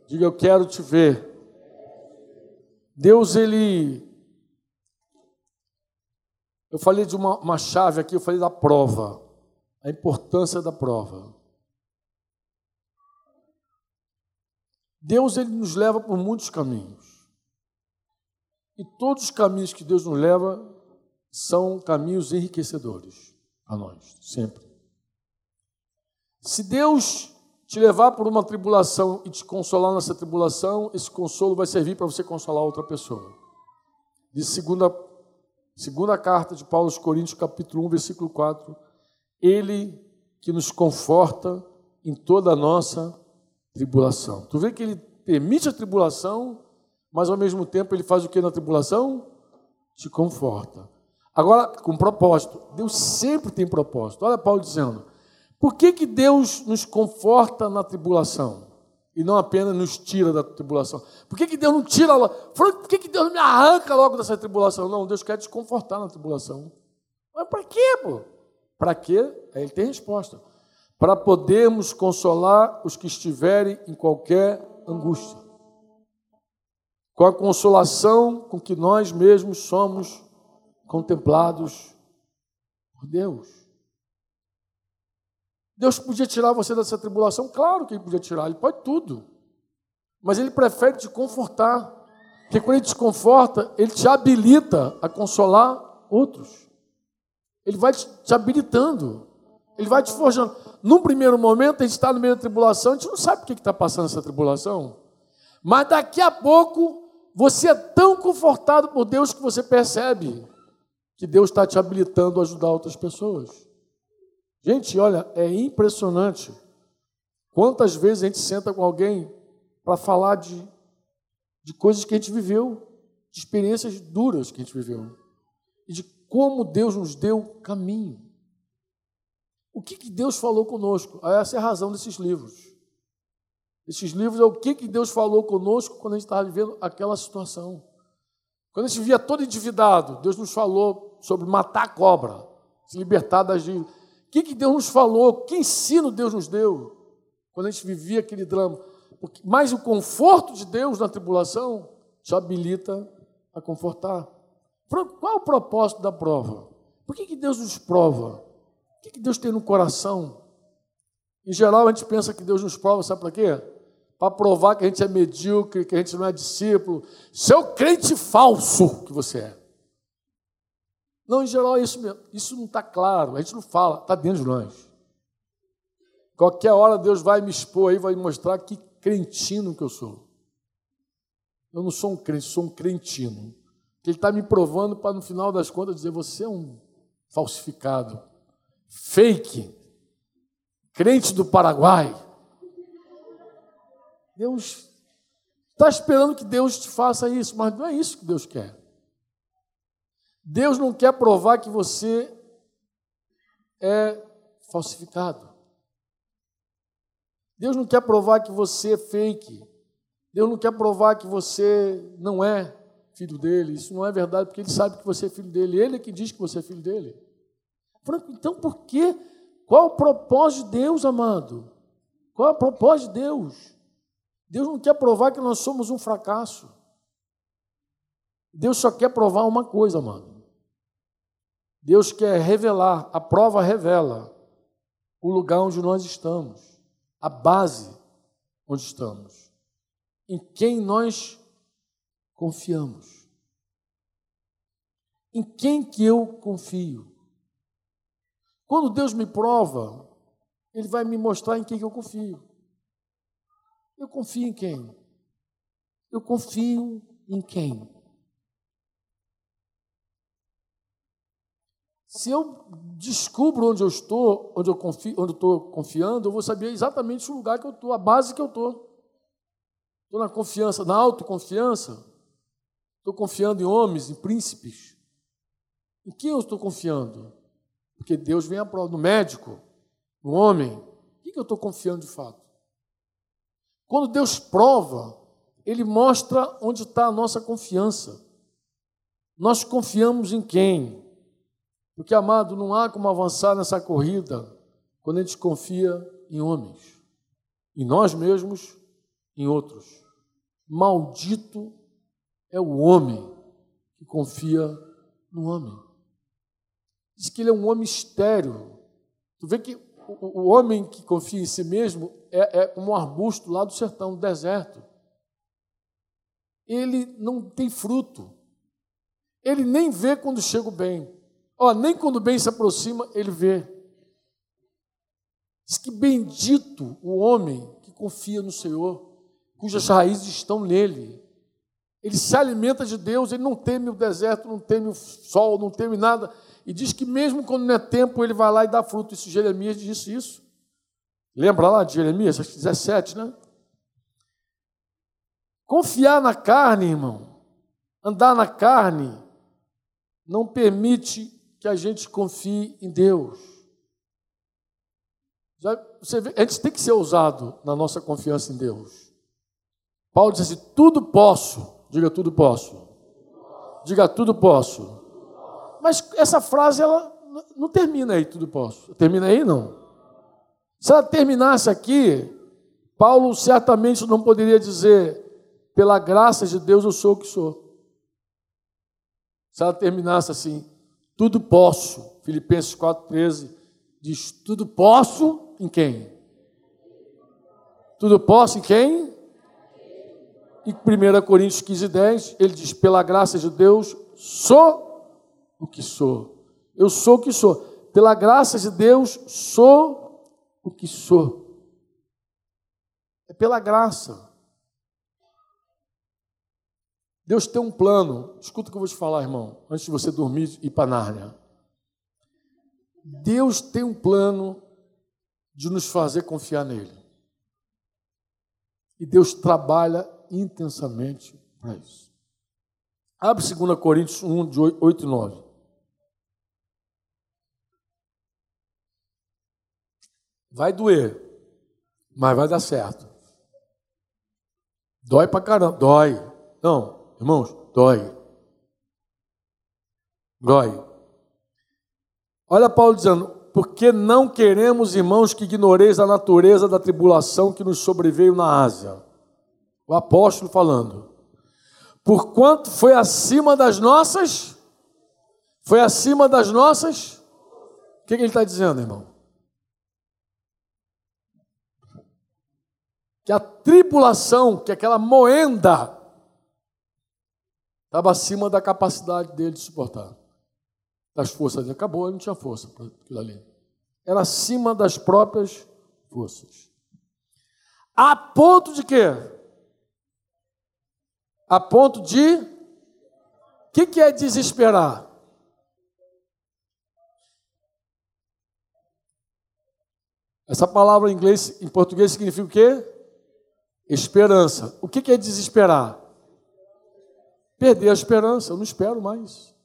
Diga, eu quero te ver. Deus, ele. Eu falei de uma, uma chave aqui, eu falei da prova, a importância da prova. Deus, ele nos leva por muitos caminhos. E todos os caminhos que Deus nos leva são caminhos enriquecedores a nós, sempre. Se Deus te levar por uma tribulação e te consolar nessa tribulação, esse consolo vai servir para você consolar outra pessoa. De segunda, segunda carta de Paulo aos Coríntios, capítulo 1, versículo 4, ele que nos conforta em toda a nossa tribulação. Tu vê que ele permite a tribulação, mas ao mesmo tempo ele faz o que na tribulação? Te conforta. Agora, com propósito. Deus sempre tem propósito. Olha Paulo dizendo: por que, que Deus nos conforta na tribulação e não apenas nos tira da tribulação? Por que, que Deus não tira Por que, que Deus me arranca logo dessa tribulação? Não, Deus quer te confortar na tribulação. Mas para quê, pô? Para quê? Aí ele tem resposta. Para podermos consolar os que estiverem em qualquer angústia. com a consolação com que nós mesmos somos contemplados por Deus. Deus podia tirar você dessa tribulação? Claro que ele podia tirar, ele pode tudo. Mas ele prefere te confortar. Porque quando ele te conforta, ele te habilita a consolar outros. Ele vai te habilitando. Ele vai te forjando. Num primeiro momento, a gente está no meio da tribulação, a gente não sabe o que está passando essa tribulação. Mas daqui a pouco, você é tão confortado por Deus que você percebe que Deus está te habilitando a ajudar outras pessoas. Gente, olha, é impressionante quantas vezes a gente senta com alguém para falar de, de coisas que a gente viveu, de experiências duras que a gente viveu, e de como Deus nos deu caminho. O que, que Deus falou conosco? Essa é a razão desses livros. Esses livros é o que, que Deus falou conosco quando a gente estava vivendo aquela situação. Quando a gente via todo endividado, Deus nos falou sobre matar a cobra, se libertar das dívidas. O que, que Deus nos falou? Que ensino Deus nos deu quando a gente vivia aquele drama? Mas o conforto de Deus na tribulação te habilita a confortar. Qual é o propósito da prova? Por que, que Deus nos prova? O que, Deus tem no coração? Em geral, a gente pensa que Deus nos prova, sabe para quê? Para provar que a gente é medíocre, que a gente não é discípulo. Seu crente falso que você é. Não, em geral é isso mesmo. Isso não está claro, a gente não fala, está dentro de nós. Qualquer hora Deus vai me expor aí, vai mostrar que cretino que eu sou. Eu não sou um crente, sou um crentino. Ele está me provando para, no final das contas, dizer: você é um falsificado, fake, crente do Paraguai. Deus está esperando que Deus te faça isso, mas não é isso que Deus quer. Deus não quer provar que você é falsificado. Deus não quer provar que você é fake. Deus não quer provar que você não é filho dele. Isso não é verdade, porque ele sabe que você é filho dele. Ele é que diz que você é filho dele. Então, por quê? Qual o propósito de Deus, amado? Qual o propósito de Deus? Deus não quer provar que nós somos um fracasso. Deus só quer provar uma coisa, amado. Deus quer revelar, a prova revela o lugar onde nós estamos a base onde estamos, em quem nós confiamos. Em quem que eu confio? Quando Deus me prova, Ele vai me mostrar em quem que eu confio. Eu confio em quem? Eu confio em quem? Se eu descubro onde eu estou, onde eu confio, onde eu estou confiando, eu vou saber exatamente o lugar que eu estou, a base que eu estou. Estou na confiança, na autoconfiança. Estou confiando em homens, em príncipes. Em quem eu estou confiando? Porque Deus vem à prova, no médico, no homem. Em que eu estou confiando de fato? Quando Deus prova, Ele mostra onde está a nossa confiança. Nós confiamos em quem? Porque, amado, não há como avançar nessa corrida quando a gente confia em homens, em nós mesmos, em outros. Maldito é o homem que confia no homem. Diz que ele é um homem estéreo. Tu vê que o, o homem que confia em si mesmo é, é como um arbusto lá do sertão, do deserto. Ele não tem fruto. Ele nem vê quando chega o bem. Ó, nem quando o bem se aproxima, ele vê. Diz que bendito o homem que confia no Senhor, cujas raízes estão nele. Ele se alimenta de Deus, ele não teme o deserto, não teme o sol, não teme nada. E diz que mesmo quando não é tempo, ele vai lá e dá fruto. Isso Jeremias disse isso. Lembra lá de Jeremias, 17, né? Confiar na carne, irmão, andar na carne, não permite que a gente confie em Deus. Já, você vê, a gente tem que ser ousado na nossa confiança em Deus. Paulo diz assim: tudo posso. Diga tudo posso. Diga tudo posso. Mas essa frase ela não termina aí, tudo posso. Termina aí não. Se ela terminasse aqui, Paulo certamente não poderia dizer pela graça de Deus eu sou o que sou. Se ela terminasse assim, tudo posso, Filipenses 4,13 diz: tudo posso em quem? Tudo posso em quem? Em 1 Coríntios 15, 10, ele diz: pela graça de Deus, sou o que sou. Eu sou o que sou. Pela graça de Deus, sou o que sou. É pela graça. Deus tem um plano. Escuta o que eu vou te falar, irmão, antes de você dormir e ir para Nárnia. Deus tem um plano de nos fazer confiar nele. E Deus trabalha intensamente para isso. Abre 2 Coríntios 1, de 8 e 9. Vai doer, mas vai dar certo. Dói pra caramba, dói. Não, Irmãos, dói. Dói. Olha Paulo dizendo: porque não queremos, irmãos, que ignoreis a natureza da tribulação que nos sobreveio na Ásia. O apóstolo falando. Porquanto foi acima das nossas, foi acima das nossas. O que, que ele está dizendo, irmão? Que a tribulação, que aquela moenda Estava acima da capacidade dele de suportar. Das forças dele. Acabou, ele não tinha força para aquilo ali. Era acima das próprias forças. A ponto de quê? A ponto de. O que, que é desesperar? Essa palavra em inglês, em português, significa o quê? Esperança. O que, é desesperar? perder a esperança, eu não espero mais.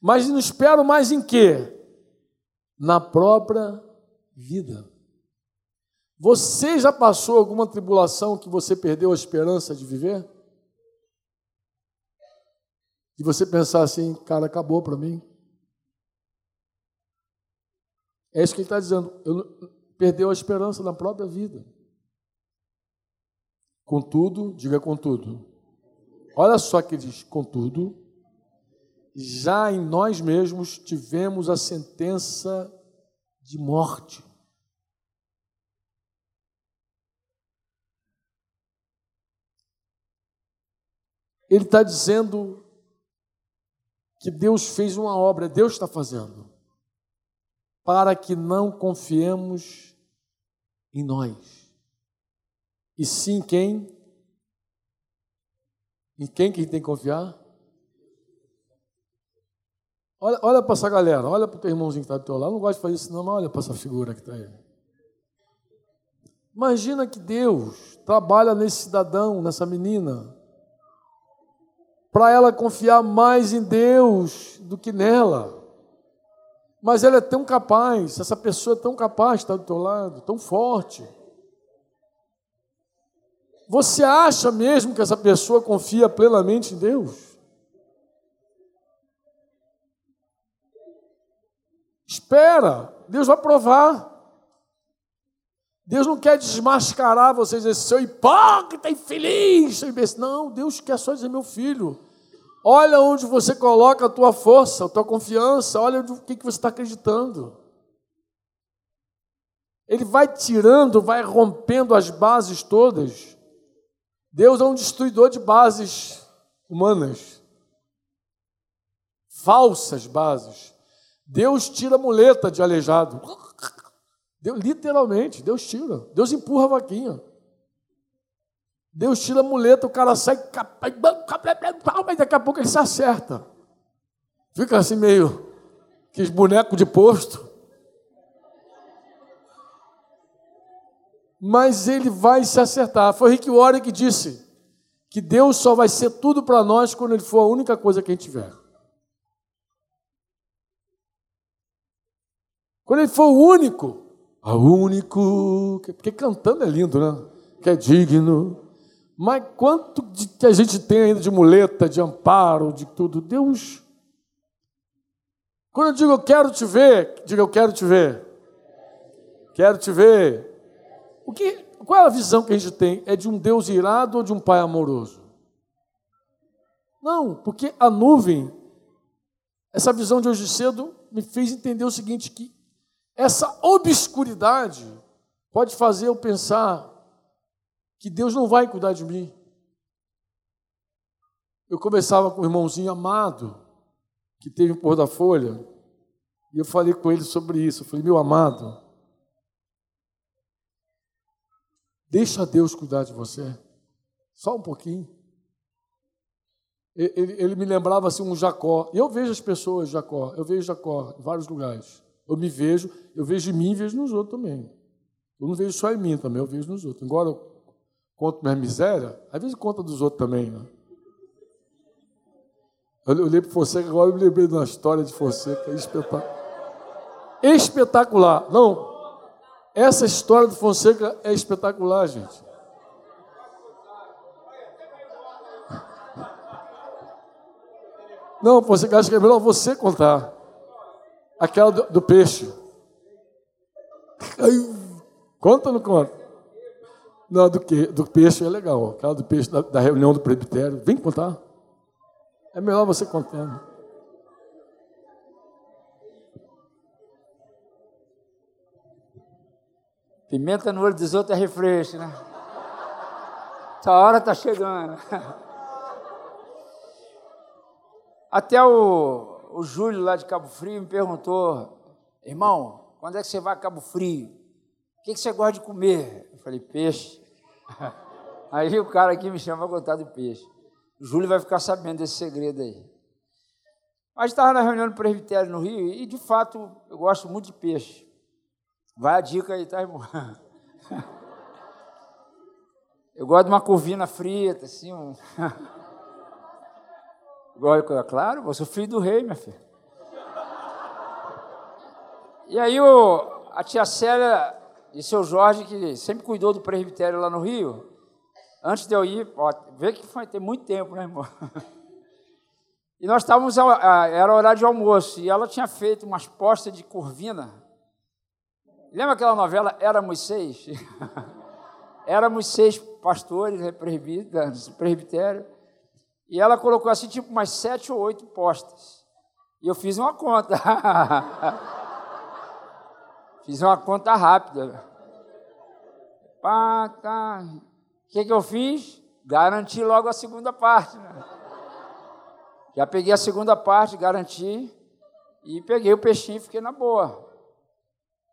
Mas não espero mais em quê? Na própria vida. Você já passou alguma tribulação que você perdeu a esperança de viver? E você pensar assim, cara, acabou para mim. É isso que ele está dizendo. Eu, perdeu a esperança na própria vida. Contudo, diga contudo, Olha só que diz: contudo, já em nós mesmos tivemos a sentença de morte. Ele está dizendo que Deus fez uma obra, Deus está fazendo, para que não confiemos em nós, e sim quem? Em quem que a gente tem que confiar? Olha, olha para essa galera, olha para o teu irmãozinho que está do teu lado. Eu não gosto de fazer isso, não, mas olha para essa figura que está aí. Imagina que Deus trabalha nesse cidadão, nessa menina, para ela confiar mais em Deus do que nela. Mas ela é tão capaz, essa pessoa é tão capaz estar do teu lado, tão forte. Você acha mesmo que essa pessoa confia plenamente em Deus? Espera, Deus vai provar. Deus não quer desmascarar vocês, esse seu hipócrita, infeliz, seu imbecil. Não, Deus quer só dizer, meu filho, olha onde você coloca a tua força, a tua confiança, olha o que, que você está acreditando. Ele vai tirando, vai rompendo as bases todas Deus é um destruidor de bases humanas, falsas bases. Deus tira a muleta de aleijado. Deus, literalmente, Deus tira. Deus empurra a vaquinha. Deus tira a muleta, o cara sai, mas daqui a pouco ele se acerta. Fica assim meio que boneco de posto. Mas ele vai se acertar. Foi Rick Warren que disse que Deus só vai ser tudo para nós quando Ele for a única coisa que a gente tiver. Quando Ele for o único, a único, porque cantando é lindo, né? Que é digno. Mas quanto de, que a gente tem ainda de muleta, de amparo, de tudo? Deus. Quando eu digo eu quero te ver, diga eu quero te ver. Quero te ver. O que, qual é a visão que a gente tem? É de um Deus irado ou de um Pai amoroso? Não, porque a nuvem, essa visão de hoje cedo, me fez entender o seguinte: que essa obscuridade pode fazer eu pensar que Deus não vai cuidar de mim. Eu conversava com um irmãozinho amado, que teve o pôr da folha, e eu falei com ele sobre isso. Eu falei, meu amado, deixa Deus cuidar de você, só um pouquinho. Ele, ele, me lembrava assim um Jacó. Eu vejo as pessoas Jacó, eu vejo Jacó em vários lugares. Eu me vejo, eu vejo em mim e vejo nos outros também. Eu não vejo só em mim também, eu vejo nos outros. Embora eu conto minha miséria, às vezes conta dos outros também. Né? Eu olhei para Fonseca, agora eu me lembrei de uma história de Fonseca espetacular. Espetacular. Não, essa história do Fonseca é espetacular, gente. Não, você acha que é melhor você contar. Aquela do, do peixe. conta ou não conta? Não, do, que, do peixe é legal. Aquela do peixe da, da reunião do presbitério. Vem contar. É melhor você contando. Pimenta no olho dos outros é refresco, né? Essa hora está chegando. Até o, o Júlio lá de Cabo Frio me perguntou, irmão, quando é que você vai a Cabo Frio? O que, que você gosta de comer? Eu falei, peixe. <laughs> Aí o cara aqui me chama para contar do peixe. O Júlio vai ficar sabendo desse segredo aí. Mas estava na reunião do presbitério no Rio e, de fato, eu gosto muito de peixe. Vai a dica aí, tá, irmão? <laughs> Eu gosto de uma corvina frita, assim. Um... <laughs> claro, eu sou filho do rei, minha filha. E aí o, a tia Célia e seu Jorge, que sempre cuidou do presbitério lá no Rio, antes de eu ir, ó, vê que foi tem muito tempo, né, irmão? <laughs> E nós estávamos, era horário de almoço, e ela tinha feito umas postas de corvina. Lembra aquela novela Éramos Seis? <laughs> Éramos seis pastores, né, presbitério, e ela colocou assim, tipo, umas sete ou oito postas. E eu fiz uma conta. <laughs> fiz uma conta rápida. Pá, tá. O que, que eu fiz? Garanti logo a segunda parte. Né? Já peguei a segunda parte, garanti, e peguei o peixinho e fiquei na boa.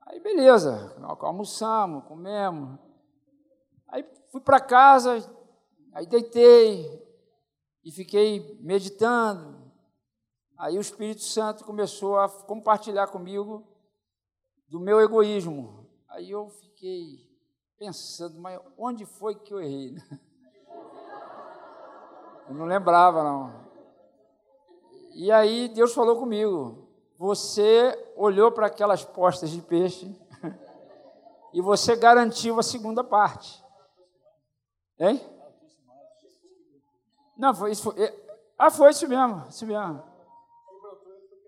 Aí beleza, almoçamos, comemos. Aí fui para casa, aí deitei e fiquei meditando. Aí o Espírito Santo começou a compartilhar comigo do meu egoísmo. Aí eu fiquei pensando, mas onde foi que eu errei? Eu não lembrava, não. E aí Deus falou comigo: você olhou para aquelas postas de peixe <laughs> e você garantiu a segunda parte. Hein? Não, foi isso. Foi, ah, foi isso mesmo, isso mesmo.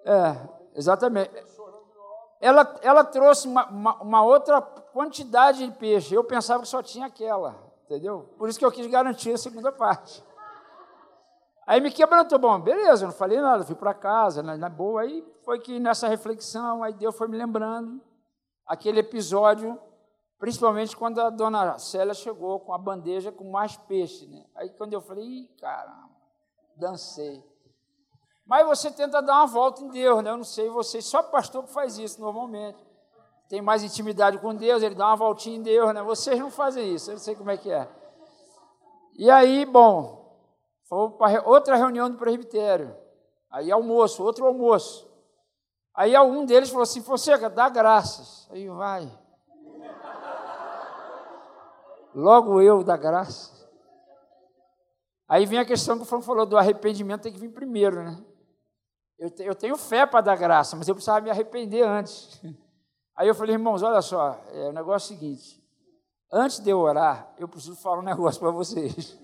É, exatamente. Ela, ela trouxe uma, uma, uma outra quantidade de peixe. Eu pensava que só tinha aquela, entendeu? Por isso que eu quis garantir a segunda parte. Aí me quebrantou, bom, beleza, eu não falei nada, fui para casa, na, na, boa. Aí foi que nessa reflexão, aí Deus foi me lembrando aquele episódio, principalmente quando a dona Célia chegou com a bandeja com mais peixe, né? Aí quando eu falei, Ih, caramba, dancei. Mas você tenta dar uma volta em Deus, né? Eu não sei vocês, só pastor que faz isso normalmente. Tem mais intimidade com Deus, ele dá uma voltinha em Deus, né? Vocês não fazem isso, eu não sei como é que é. E aí, bom, Fomos para outra reunião do presbitério. Aí almoço, outro almoço. Aí um deles falou assim, Fonseca, dá graças. Aí vai. Logo eu dá graças. Aí vem a questão que o Franco falou do arrependimento, tem que vir primeiro, né? Eu, te, eu tenho fé para dar graça, mas eu precisava me arrepender antes. <laughs> Aí eu falei, irmãos, olha só, é, o negócio é o seguinte: antes de eu orar, eu preciso falar um negócio para vocês.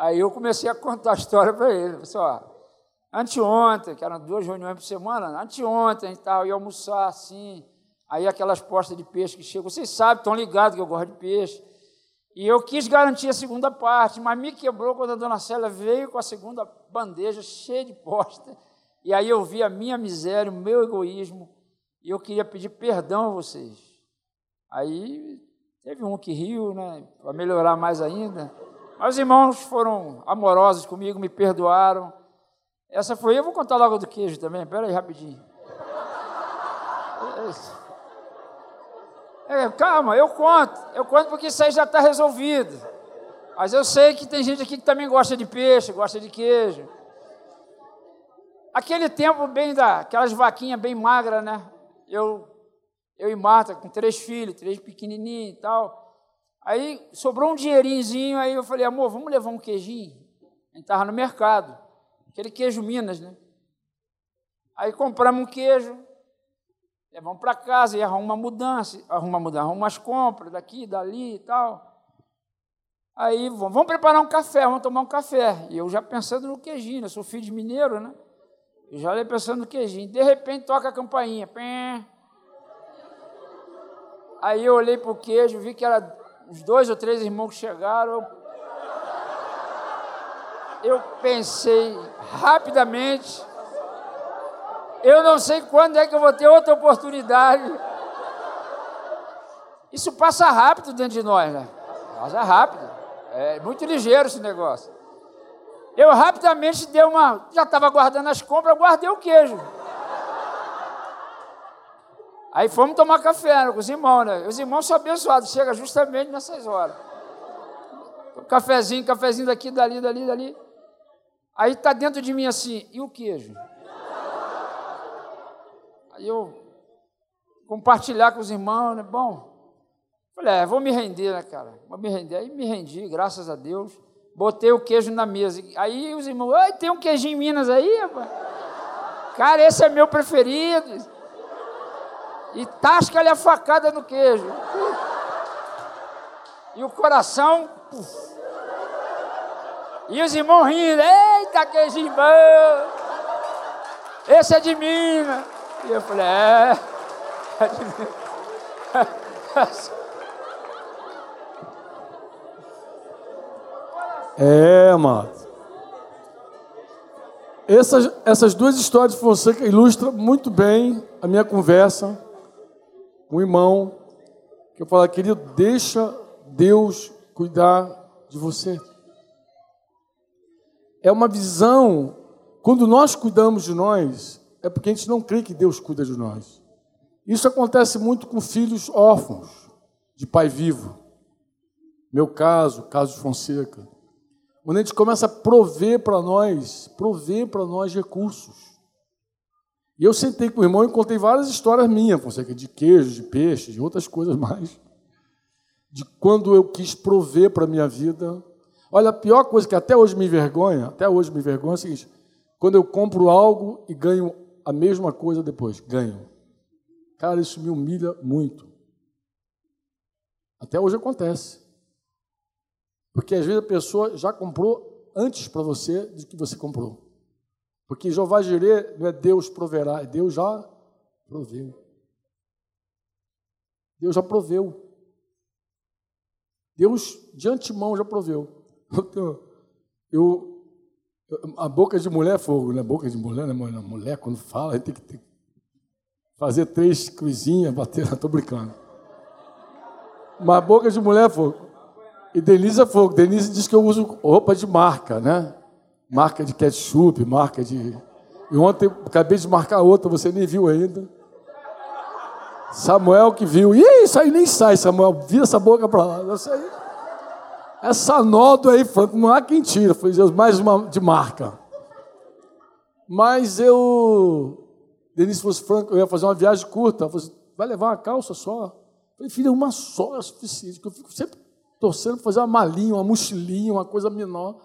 Aí eu comecei a contar a história para ele. Pessoal, anteontem, que eram duas reuniões por semana, anteontem e tal, ia almoçar assim. Aí aquelas postas de peixe que chegam, vocês sabem, estão ligados que eu gosto de peixe. E eu quis garantir a segunda parte, mas me quebrou quando a dona Célia veio com a segunda bandeja cheia de posta. E aí eu vi a minha miséria, o meu egoísmo, e eu queria pedir perdão a vocês. Aí teve um que riu, né, para melhorar mais ainda. Mas os irmãos foram amorosos comigo, me perdoaram. Essa foi, eu vou contar logo do queijo também, espera aí rapidinho. É, calma, eu conto. Eu conto porque isso aí já está resolvido. Mas eu sei que tem gente aqui que também gosta de peixe, gosta de queijo. Aquele tempo bem da, aquelas vaquinhas bem magras, né? Eu, eu e Marta, com três filhos, três pequenininhos e tal. Aí sobrou um dinheirinho, aí eu falei, amor, vamos levar um queijinho? A gente estava no mercado, aquele queijo Minas, né? Aí compramos um queijo, Levamos para casa e arruma uma mudança, arruma uma mudança, arruma umas compras daqui, dali e tal. Aí vamos, vamos preparar um café, vamos tomar um café. E eu já pensando no queijinho, eu sou filho de mineiro, né? Eu já ia pensando no queijinho. De repente toca a campainha. Pém. Aí eu olhei para o queijo, vi que era os dois ou três irmãos que chegaram. Eu, pensei rapidamente eu não sei quando é que eu vou ter outra oportunidade. Isso passa rápido dentro de nós, né? Passa rápido. É muito ligeiro esse negócio. Eu rapidamente dei uma. Já estava guardando as compras, guardei o queijo. Aí fomos tomar café né, com os irmãos, né? Os irmãos são abençoados, chega justamente nessas horas. Cafezinho, cafezinho daqui, dali, dali, dali. Aí está dentro de mim assim, e o queijo? Aí eu compartilhar com os irmãos, né? Bom, falei, é, vou me render, né, cara? Vou me render. Aí me rendi, graças a Deus. Botei o queijo na mesa. Aí os irmãos, ai, tem um queijinho em Minas aí, rapaz. Cara, esse é meu preferido. E tasca-lhe a facada no queijo. E o coração. Puf. E os irmãos rindo, eita, queijinho bom. Esse é de Minas. E eu falei, é. É, mano. Essas, essas duas histórias de Fonseca ilustram muito bem a minha conversa o irmão, que eu falo, querido, deixa Deus cuidar de você. É uma visão, quando nós cuidamos de nós, é porque a gente não crê que Deus cuida de nós. Isso acontece muito com filhos órfãos, de pai vivo. Meu caso, caso de Fonseca. Quando a gente começa a prover para nós, prover para nós recursos. E eu sentei com o irmão e contei várias histórias minhas, Fonseca, de queijo, de peixe, de outras coisas mais. De quando eu quis prover para a minha vida. Olha, a pior coisa que até hoje me envergonha, até hoje me envergonha é o seguinte: quando eu compro algo e ganho a mesma coisa depois, ganho. Cara, isso me humilha muito. Até hoje acontece. Porque às vezes a pessoa já comprou antes para você do que você comprou. Porque Jeová Jirê não é Deus proverá, é Deus já proveu. Deus já proveu. Deus de antemão já proveu. <laughs> Eu, a boca de mulher é fogo, né? Boca de mulher, né? Mulher, quando fala, tem que fazer três cruzinhas, bater. <laughs> Estou brincando. Mas boca de mulher é fogo. E Denise é fogo. Denise diz que eu uso roupa de marca, né? Marca de ketchup, marca de. E ontem acabei de marcar outra, você nem viu ainda. Samuel que viu. Ih, isso aí nem sai, Samuel. Vira essa boca para lá. Isso aí. Essa nota aí, não há quem tira. Foi mais uma de marca. Mas eu. Denise fosse Franco, eu ia fazer uma viagem curta. Ela falou assim, vai levar uma calça só? Eu falei, filha, uma só é suficiente. Eu fico sempre torcendo para fazer uma malinha, uma mochilinha, uma coisa menor.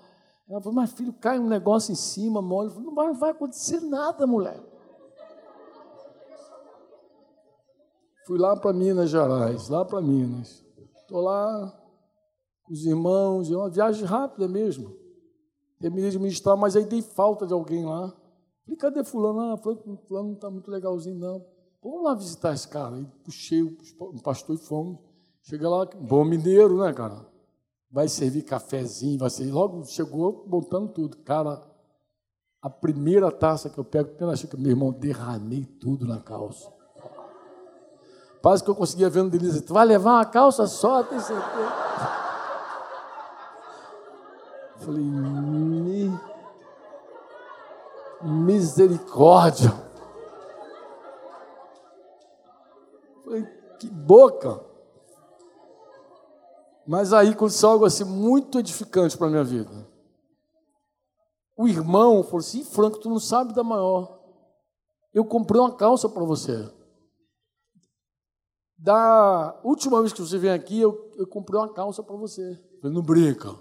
Ela falou, mas filho, cai um negócio em cima, mole. Falei, não vai, acontecer nada, mulher. Fui lá para Minas Gerais, lá para Minas. Estou lá, os irmãos, é uma viagem rápida mesmo. Terminei de ministrar, mas aí dei falta de alguém lá. Falei, cadê fulano? Ah, fulano, não está muito legalzinho, não. Vamos lá visitar esse cara. Aí puxei o pastor e fomos. Chega lá, bom mineiro, né, cara? Vai servir cafezinho, vai servir. Logo chegou montando tudo. Cara, a primeira taça que eu pego, pela xícara, meu irmão, derramei tudo na calça. Quase que eu conseguia ver no Denise, tu vai levar uma calça só, tem certeza? Falei, Mi... misericórdia. Falei, que boca. Mas aí aconteceu algo assim muito edificante para a minha vida. O irmão falou assim: Franco, tu não sabe da maior. Eu comprei uma calça para você. Da última vez que você vem aqui, eu, eu comprei uma calça para você. falei, não brinca.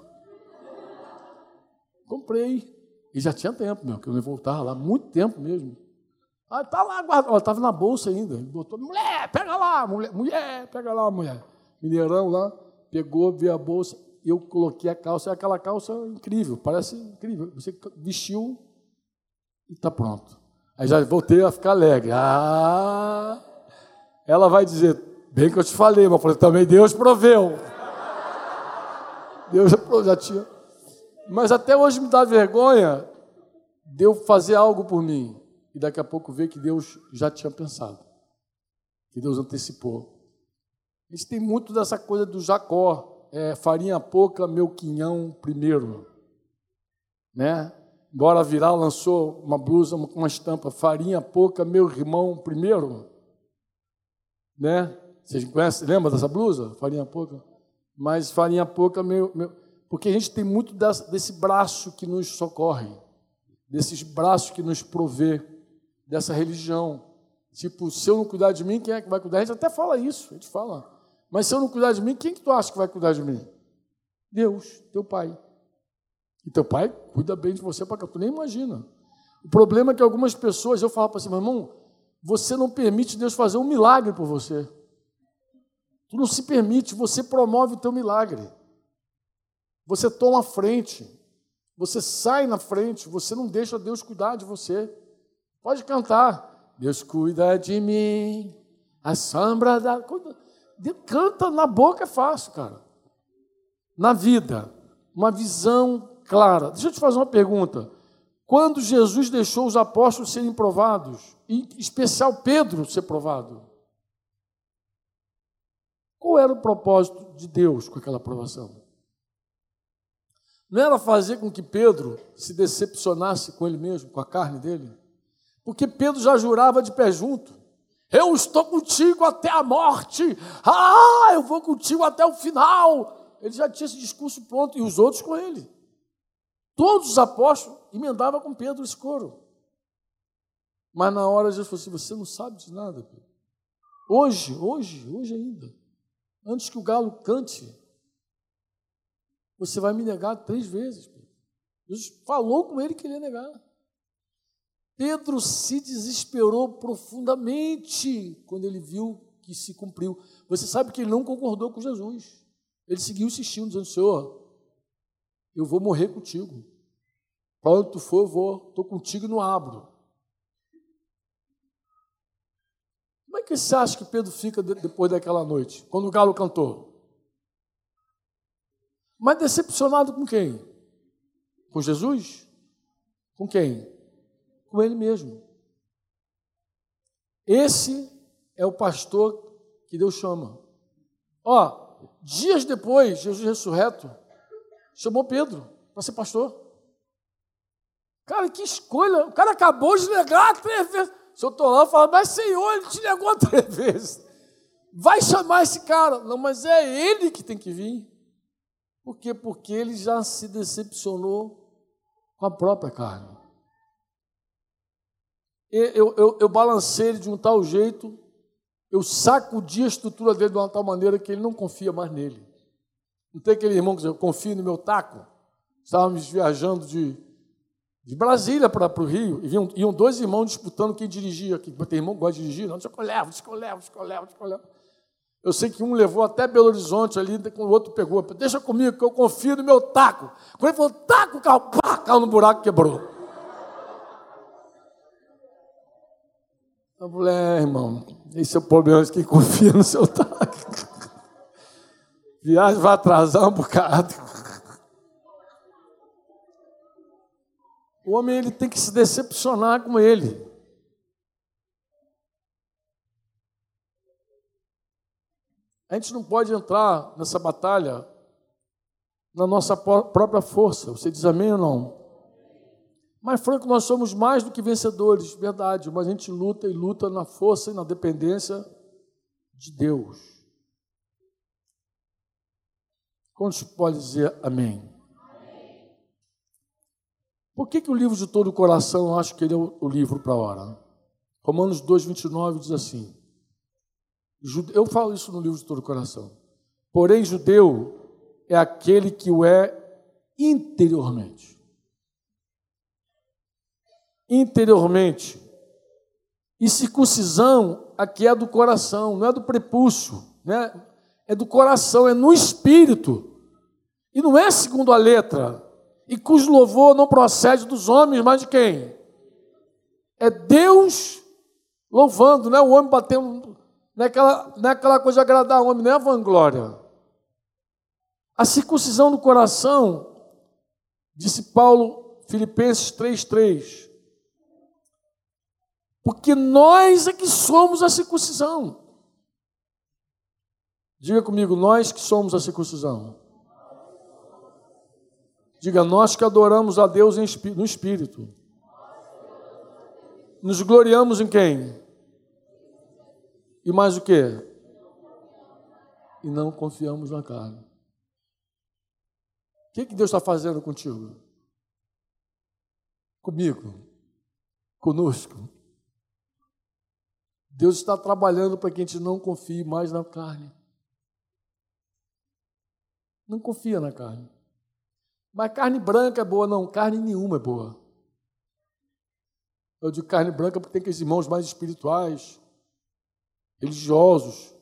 Comprei. E já tinha tempo, meu, que eu ia voltar lá, muito tempo mesmo. Ah, tá lá, guarda. estava na bolsa ainda. Botou, mulher, pega lá, mulher, mulher, pega lá, mulher. Mineirão lá pegou, viu a bolsa, eu coloquei a calça, é aquela calça incrível, parece incrível. Você vestiu e está pronto. Aí já voltei a ficar alegre. Ah! Ela vai dizer, bem que eu te falei, mas eu falei, também Deus proveu. Deus já tinha. Mas até hoje me dá vergonha de eu fazer algo por mim. E daqui a pouco ver que Deus já tinha pensado. Que Deus antecipou. Gente tem muito dessa coisa do Jacó, é, farinha pouca, meu quinhão primeiro. Né? Embora Viral lançou uma blusa com uma estampa, farinha pouca, meu irmão primeiro. Né? Vocês conhecem, lembra dessa blusa? Farinha pouca? Mas farinha pouca, meu, meu porque a gente tem muito dessa, desse braço que nos socorre, desses braços que nos provê, dessa religião. Tipo, se eu não cuidar de mim, quem é que vai cuidar? A gente até fala isso, a gente fala. Mas se eu não cuidar de mim, quem que tu acha que vai cuidar de mim? Deus, teu pai. E teu pai cuida bem de você para que tu nem imagina. O problema é que algumas pessoas, eu falo para você, meu irmão, você não permite Deus fazer um milagre por você. Tu não se permite, você promove o teu milagre. Você toma a frente, você sai na frente, você não deixa Deus cuidar de você. Pode cantar. Deus cuida de mim, a sombra da. Canta na boca é fácil, cara. Na vida, uma visão clara. Deixa eu te fazer uma pergunta. Quando Jesus deixou os apóstolos serem provados, em especial Pedro ser provado, qual era o propósito de Deus com aquela aprovação? Não era fazer com que Pedro se decepcionasse com ele mesmo, com a carne dele? Porque Pedro já jurava de pé junto. Eu estou contigo até a morte. Ah, eu vou contigo até o final. Ele já tinha esse discurso pronto e os outros com ele. Todos os apóstolos emendavam com Pedro esse coro. Mas na hora Jesus falou assim: Você não sabe de nada, Pedro. Hoje, hoje, hoje ainda, antes que o galo cante, você vai me negar três vezes. Pedro. Jesus falou com ele que ele ia negar. Pedro se desesperou profundamente quando ele viu que se cumpriu. Você sabe que ele não concordou com Jesus. Ele seguiu insistindo, dizendo: Senhor, eu vou morrer contigo. Para onde tu for, eu vou. Estou contigo e não abro. Como é que você acha que Pedro fica depois daquela noite, quando o galo cantou? Mas decepcionado com quem? Com Jesus? Com quem? Com ele mesmo. Esse é o pastor que Deus chama. Ó, dias depois, Jesus ressurreto chamou Pedro para ser pastor. Cara, que escolha! O cara acabou de negar três vezes. Se eu estou lá, eu falo, mas Senhor, ele te negou <laughs> três vezes. Vai chamar esse cara. Não, mas é ele que tem que vir. Por quê? Porque ele já se decepcionou com a própria carne eu, eu, eu balancei ele de um tal jeito, eu sacudi a estrutura dele de uma tal maneira que ele não confia mais nele. Não tem aquele irmão que diz, eu confio no meu taco? Estávamos viajando de, de Brasília para o Rio, e iam, iam, dois irmãos disputando quem dirigia aqui. Tem irmão que gosta de dirigir? Não, que eu levo, que eu levo, que eu levo, que eu levo. Eu sei que um levou até Belo Horizonte ali, o outro pegou. Deixa comigo, que eu confio no meu taco. Quando ele falou, taco, o carro, pá, caiu no buraco quebrou. Eu falei, é, irmão, esse é o problema de quem confia no seu taco. <laughs> Viagem vai atrasar um bocado. O homem ele tem que se decepcionar com ele. A gente não pode entrar nessa batalha na nossa própria força. Você diz amém ou não? Mas, Franco, nós somos mais do que vencedores, verdade, mas a gente luta e luta na força e na dependência de Deus. Quantos podem dizer amém? Por que, que o livro de todo o coração eu acho que ele é o livro para a hora? Romanos 2, 29 diz assim: eu falo isso no livro de todo o coração. Porém, judeu é aquele que o é interiormente. Interiormente. E circuncisão aqui é do coração, não é do prepúcio, né? é do coração, é no espírito. E não é segundo a letra, e cujo louvor não procede dos homens, mas de quem? É Deus louvando, não é o homem batendo, não é aquela, não é aquela coisa de agradar o homem, não é a vanglória. A circuncisão do coração, disse Paulo, Filipenses 3,3. Porque nós é que somos a circuncisão. Diga comigo, nós que somos a circuncisão. Diga, nós que adoramos a Deus no Espírito. Nos gloriamos em quem? E mais o que? E não confiamos na carne. O que, que Deus está fazendo contigo? Comigo? Conosco? Deus está trabalhando para que a gente não confie mais na carne. Não confia na carne. Mas carne branca é boa, não, carne nenhuma é boa. Eu digo carne branca porque tem aqueles irmãos mais espirituais, religiosos,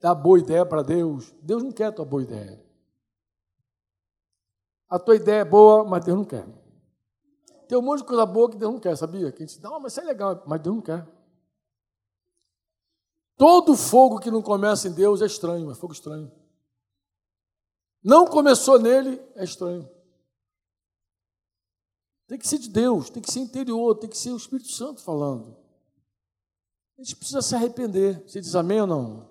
dá boa ideia para Deus. Deus não quer a tua boa ideia. A tua ideia é boa, mas Deus não quer. Tem um monte de coisa boa que Deus não quer, sabia? Que a gente diz, não, mas isso é legal, mas Deus não quer. Todo fogo que não começa em Deus é estranho, é fogo estranho não começou nele, é estranho. Tem que ser de Deus, tem que ser interior, tem que ser o Espírito Santo falando. A gente precisa se arrepender. Você diz amém ou não?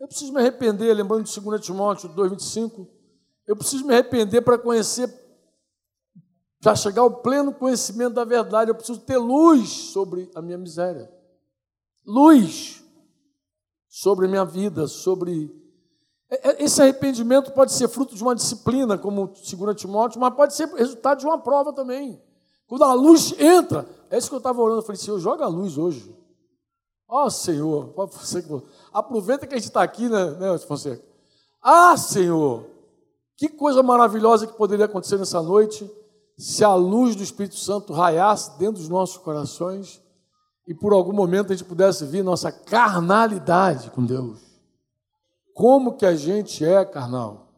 Eu preciso me arrepender, lembrando de 2 Timóteo 2,25. Eu preciso me arrepender para conhecer, para chegar ao pleno conhecimento da verdade. Eu preciso ter luz sobre a minha miséria. Luz sobre minha vida, sobre é, é, esse arrependimento pode ser fruto de uma disciplina, como 2 Timóteo, mas pode ser resultado de uma prova também. Quando a luz entra, é isso que eu estava orando. Eu falei, Senhor, joga a luz hoje. Ó oh, Senhor, aproveita que a gente está aqui, né, né Fonseca? Ah, Senhor, que coisa maravilhosa que poderia acontecer nessa noite se a luz do Espírito Santo raiasse dentro dos nossos corações e por algum momento a gente pudesse vir nossa carnalidade com Deus como que a gente é carnal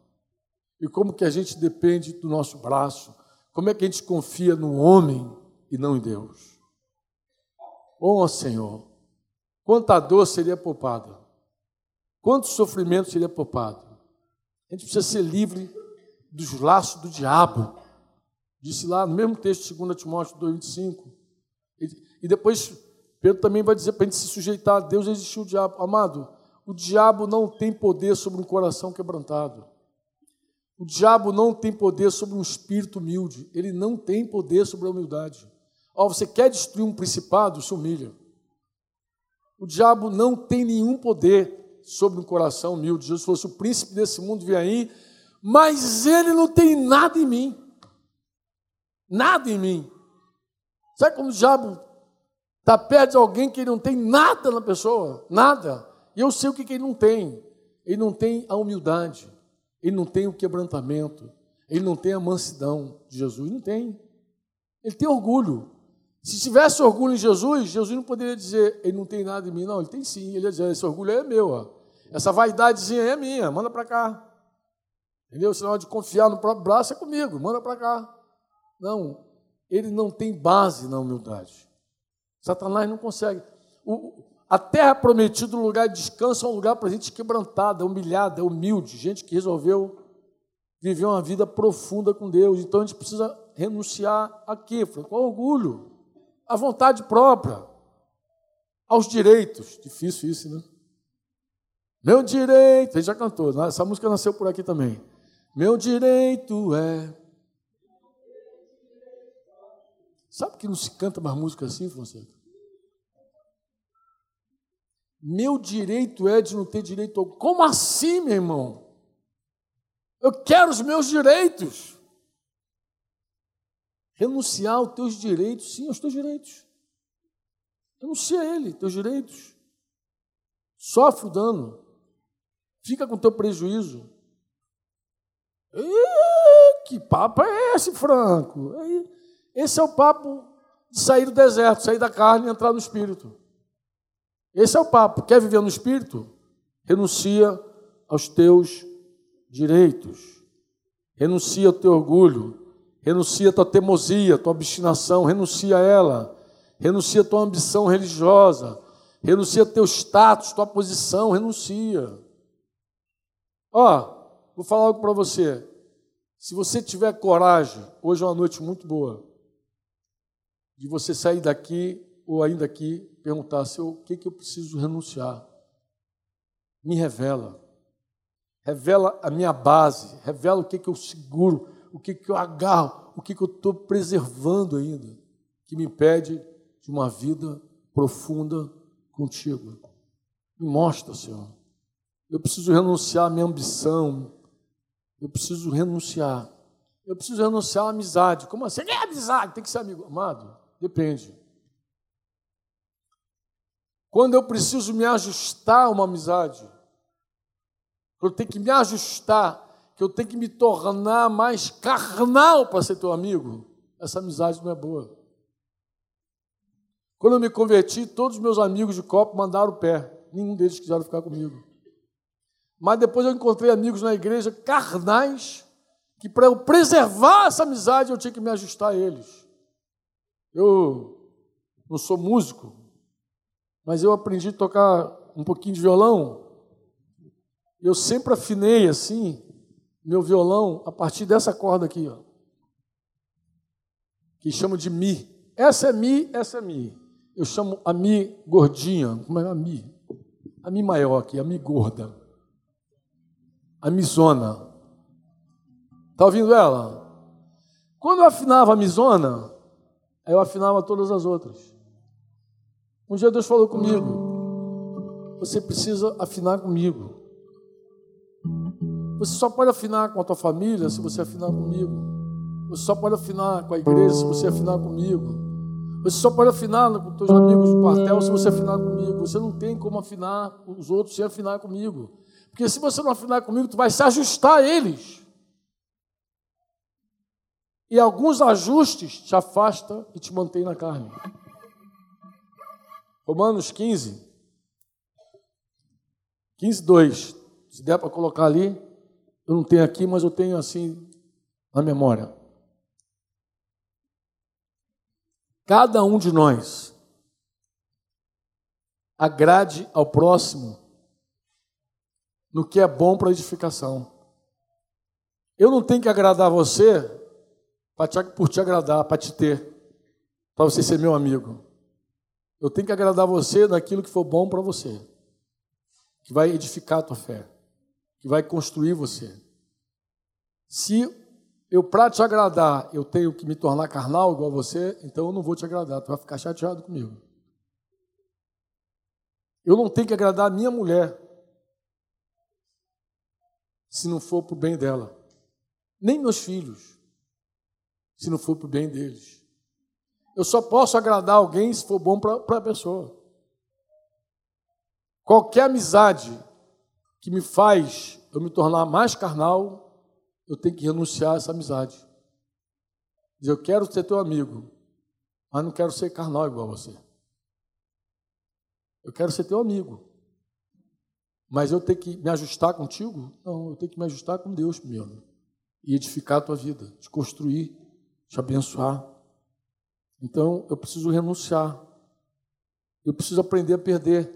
e como que a gente depende do nosso braço, como é que a gente confia no homem e não em Deus. Oh Senhor, quanta dor seria poupada, quanto sofrimento seria poupado. A gente precisa ser livre dos laços do diabo. Disse lá no mesmo texto, 2 Timóteo 2,25. E depois Pedro também vai dizer para a gente se sujeitar a Deus, existiu o diabo. Amado, o diabo não tem poder sobre um coração quebrantado. O diabo não tem poder sobre um espírito humilde. Ele não tem poder sobre a humildade. Ó, você quer destruir um principado, se humilha. O diabo não tem nenhum poder sobre um coração humilde. Jesus falou: se o príncipe desse mundo vier aí, mas ele não tem nada em mim. Nada em mim. Sabe quando o diabo está perto de alguém que não tem nada na pessoa? Nada. E eu sei o que, ele não tem. Ele não tem a humildade, ele não tem o quebrantamento, ele não tem a mansidão de Jesus, não tem. Ele tem orgulho. Se tivesse orgulho em Jesus, Jesus não poderia dizer, ele não tem nada em mim, não, ele tem sim. Ele ia dizer, esse orgulho é meu, ó. essa vaidadezinha é minha, manda para cá. Entendeu? Sinal de confiar no próprio braço é comigo, manda para cá. Não, ele não tem base na humildade. Satanás não consegue. O, A terra prometida, o lugar de descanso, é um lugar para gente quebrantada, humilhada, humilde, gente que resolveu viver uma vida profunda com Deus. Então a gente precisa renunciar a quê? Com orgulho, à vontade própria, aos direitos. Difícil isso, né? Meu direito, ele já cantou, essa música nasceu por aqui também. Meu direito é. Sabe que não se canta mais música assim, Fonseca? Meu direito é de não ter direito. Como assim, meu irmão? Eu quero os meus direitos. Renunciar aos teus direitos, sim, aos teus direitos. Renuncia a ele, teus direitos. Sofre o dano. Fica com teu prejuízo. Que papo é esse, Franco? Esse é o papo de sair do deserto, sair da carne e entrar no espírito. Esse é o papo. Quer viver no espírito? Renuncia aos teus direitos. Renuncia ao teu orgulho. Renuncia a tua teimosia, tua obstinação. Renuncia a ela. Renuncia a tua ambição religiosa. Renuncia teu status, tua posição. Renuncia. Ó, vou falar algo para você. Se você tiver coragem, hoje é uma noite muito boa, de você sair daqui ou ainda aqui perguntar se o que, que eu preciso renunciar. Me revela. Revela a minha base, revela o que, que eu seguro, o que, que eu agarro, o que, que eu estou preservando ainda, que me impede de uma vida profunda contigo. Me mostra, Senhor. Eu preciso renunciar à minha ambição. Eu preciso renunciar. Eu preciso renunciar à amizade. Como assim? É amizade, tem que ser amigo. Amado, depende. Quando eu preciso me ajustar a uma amizade, eu tenho que me ajustar, que eu tenho que me tornar mais carnal para ser teu amigo, essa amizade não é boa. Quando eu me converti, todos os meus amigos de copo mandaram o pé. Nenhum deles quiseram ficar comigo. Mas depois eu encontrei amigos na igreja carnais, que para eu preservar essa amizade eu tinha que me ajustar a eles. Eu não sou músico, mas eu aprendi a tocar um pouquinho de violão. Eu sempre afinei assim meu violão a partir dessa corda aqui, ó, que chamo de mi. Essa é mi, essa é mi. Eu chamo a mi gordinha, como é a mi? A mi maior aqui, a mi gorda a misona. Está ouvindo ela? Quando eu afinava a misona, eu afinava todas as outras. Um dia Deus falou comigo: Você precisa afinar comigo. Você só pode afinar com a tua família se você afinar comigo. Você só pode afinar com a igreja se você afinar comigo. Você só pode afinar com os teus amigos do quartel se você afinar comigo. Você não tem como afinar os outros sem afinar comigo. Porque se você não afinar comigo, tu vai se ajustar a eles. E alguns ajustes te afasta e te mantém na carne. Romanos 15, 15, 2. Se der para colocar ali, eu não tenho aqui, mas eu tenho assim na memória. Cada um de nós agrade ao próximo no que é bom para edificação. Eu não tenho que agradar você te, por te agradar, para te ter, para você ser meu amigo. Eu tenho que agradar você naquilo que for bom para você, que vai edificar a tua fé, que vai construir você. Se eu, para te agradar, eu tenho que me tornar carnal igual a você, então eu não vou te agradar, tu vai ficar chateado comigo. Eu não tenho que agradar a minha mulher, se não for para o bem dela. Nem meus filhos, se não for para o bem deles. Eu só posso agradar alguém se for bom para a pessoa. Qualquer amizade que me faz eu me tornar mais carnal, eu tenho que renunciar a essa amizade. Dizer, eu quero ser teu amigo, mas não quero ser carnal igual a você. Eu quero ser teu amigo. Mas eu tenho que me ajustar contigo? Não, eu tenho que me ajustar com Deus primeiro. E edificar a tua vida, te construir, te abençoar. Então, eu preciso renunciar. Eu preciso aprender a perder.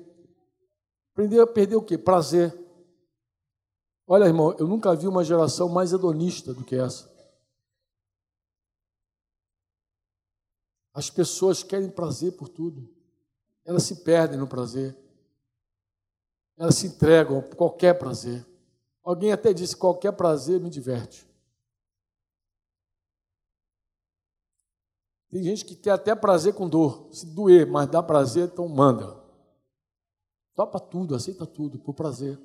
Aprender a perder o quê? Prazer. Olha, irmão, eu nunca vi uma geração mais hedonista do que essa. As pessoas querem prazer por tudo. Elas se perdem no prazer. Elas se entregam por qualquer prazer. Alguém até disse: qualquer prazer me diverte. Tem gente que tem até prazer com dor. Se doer, mas dá prazer, então manda. Topa tudo, aceita tudo, por prazer.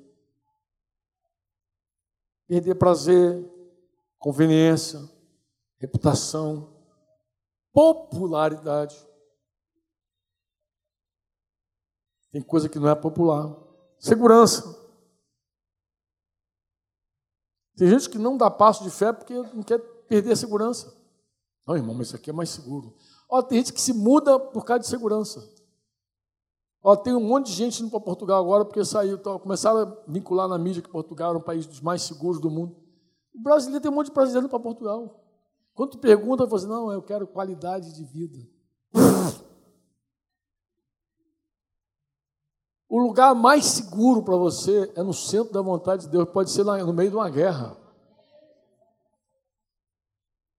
Perder prazer, conveniência, reputação, popularidade. Tem coisa que não é popular. Segurança. Tem gente que não dá passo de fé porque não quer perder a segurança. Não, irmão, mas isso aqui é mais seguro. Ó, tem gente que se muda por causa de segurança. Ó, tem um monte de gente indo para Portugal agora porque saiu, então, começaram a vincular na mídia que Portugal era um país dos mais seguros do mundo. O brasileiro tem um monte de brasileiro para Portugal. Quando tu pergunta, você não, eu quero qualidade de vida. O lugar mais seguro para você é no centro da vontade de Deus, pode ser no meio de uma guerra.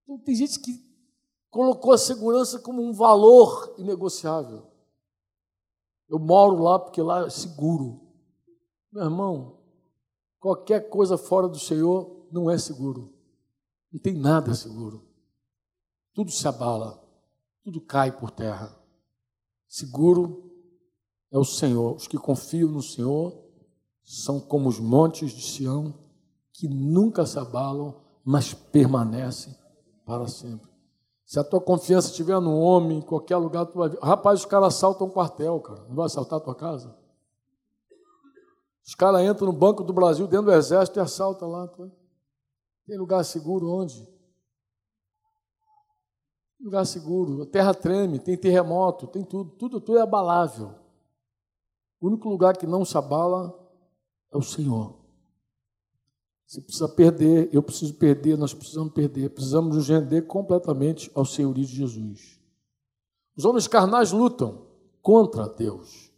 Então, tem gente que colocou a segurança como um valor inegociável. Eu moro lá porque lá é seguro. Meu irmão, qualquer coisa fora do Senhor não é seguro. Não tem nada seguro. Tudo se abala, tudo cai por terra. Seguro é o Senhor. Os que confiam no Senhor são como os montes de Sião, que nunca se abalam, mas permanecem para sempre. Se a tua confiança estiver no homem, em qualquer lugar, tu vai ver. Rapaz, os caras assaltam um quartel, cara. Não vai assaltar a tua casa? Os caras entram no Banco do Brasil, dentro do exército, e assaltam lá. Tem lugar seguro onde? Lugar seguro. A terra treme, tem terremoto, tem tudo. Tudo, tudo é abalável. O único lugar que não se abala é o Senhor. Você precisa perder, eu preciso perder, nós precisamos perder, precisamos nos render completamente ao senhorio de Jesus. Os homens carnais lutam contra Deus.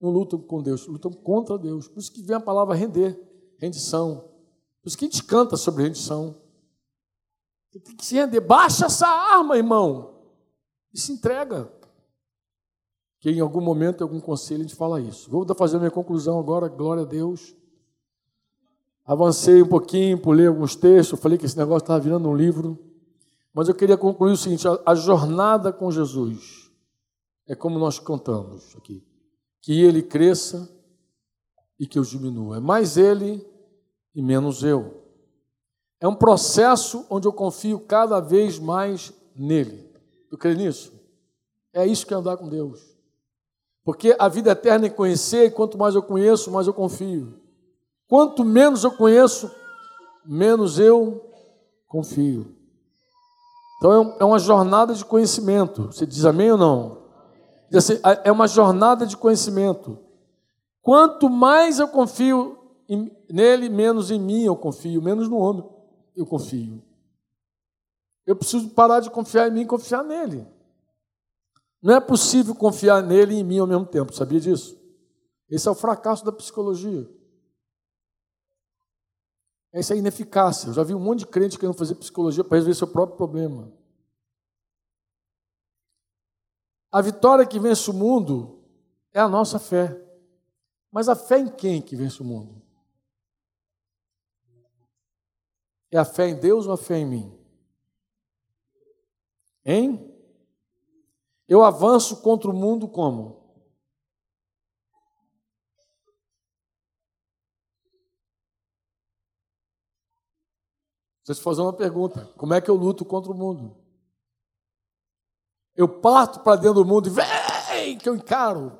Não lutam com Deus, lutam contra Deus. Por isso que vem a palavra render, rendição. Por isso que a gente canta sobre rendição. Você tem que se render. Baixa essa arma, irmão. E se entrega que em algum momento, em algum conselho, a gente fala isso. Vou fazer a minha conclusão agora, glória a Deus. Avancei um pouquinho, pulei alguns textos, falei que esse negócio estava virando um livro. Mas eu queria concluir o seguinte: a jornada com Jesus é como nós contamos aqui: que ele cresça e que eu diminua. É mais ele e menos eu. É um processo onde eu confio cada vez mais nele. Tu crê nisso? É isso que é andar com Deus. Porque a vida eterna é conhecer, e quanto mais eu conheço, mais eu confio. Quanto menos eu conheço, menos eu confio. Então é, é uma jornada de conhecimento. Você diz amém ou não? Assim, é uma jornada de conhecimento. Quanto mais eu confio nele, menos em mim eu confio, menos no homem eu confio. Eu preciso parar de confiar em mim e confiar nele. Não é possível confiar nele e em mim ao mesmo tempo, sabia disso? Esse é o fracasso da psicologia. Essa é ineficácia. Eu já vi um monte de crente querendo fazer psicologia para resolver seu próprio problema. A vitória que vence o mundo é a nossa fé. Mas a fé em quem que vence o mundo? É a fé em Deus ou a fé em mim? Hein? Eu avanço contra o mundo como? Deixa eu te fazer uma pergunta: como é que eu luto contra o mundo? Eu parto para dentro do mundo e vem que eu encaro.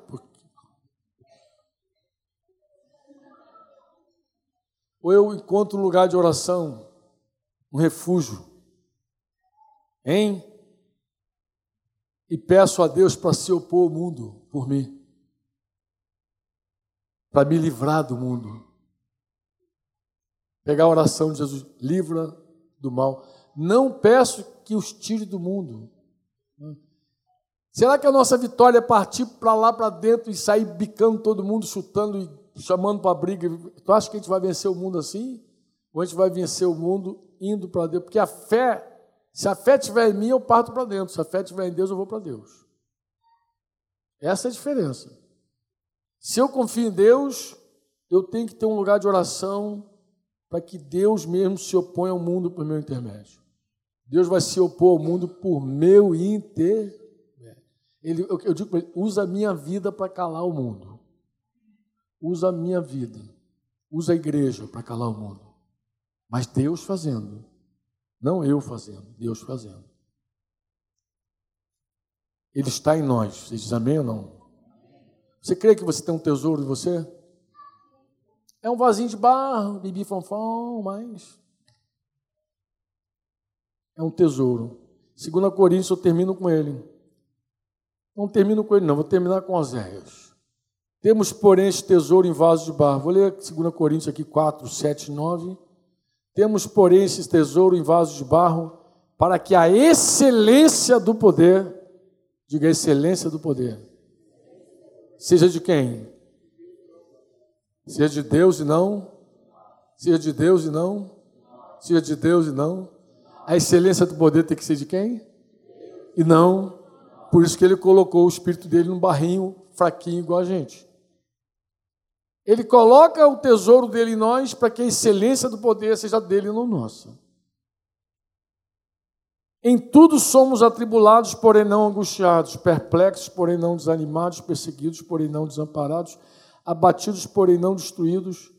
Ou eu encontro um lugar de oração, um refúgio. Hein? e peço a Deus para se opor ao mundo por mim, para me livrar do mundo. Pegar a oração de Jesus, livra do mal. Não peço que os tire do mundo. Será que a nossa vitória é partir para lá para dentro e sair bicando todo mundo, chutando e chamando para briga? Tu acha que a gente vai vencer o mundo assim? Ou a gente vai vencer o mundo indo para dentro? Porque a fé, se a fé estiver em mim, eu parto para dentro. Se a fé estiver em Deus, eu vou para Deus. Essa é a diferença. Se eu confio em Deus, eu tenho que ter um lugar de oração para que Deus mesmo se oponha ao mundo por meu intermédio. Deus vai se opor ao mundo por meu intermédio. Ele, eu, eu digo para ele: usa a minha vida para calar o mundo. Usa a minha vida. Usa a igreja para calar o mundo. Mas Deus fazendo. Não eu fazendo, Deus fazendo. Ele está em nós. Você diz amém ou não? Você crê que você tem um tesouro em você? É um vasinho de barro, bibi fonfon, mas é um tesouro. Segundo Coríntios, eu termino com ele. Não termino com ele, não, vou terminar com Oséias. Temos, porém, este tesouro em vaso de barro. Vou ler 2 Coríntios aqui 4, 7 e 9. Temos, porém, esse tesouro em vaso de barro, para que a excelência do poder, diga a excelência do poder, seja de quem? Seja de Deus e não? Seja de Deus e não? Seja de Deus e não? A excelência do poder tem que ser de quem? E não por isso que ele colocou o espírito dele num barrinho fraquinho igual a gente. Ele coloca o tesouro dele em nós para que a excelência do poder seja dele e não nossa. Em tudo somos atribulados, porém não angustiados, perplexos, porém não desanimados, perseguidos, porém não desamparados, abatidos, porém não destruídos.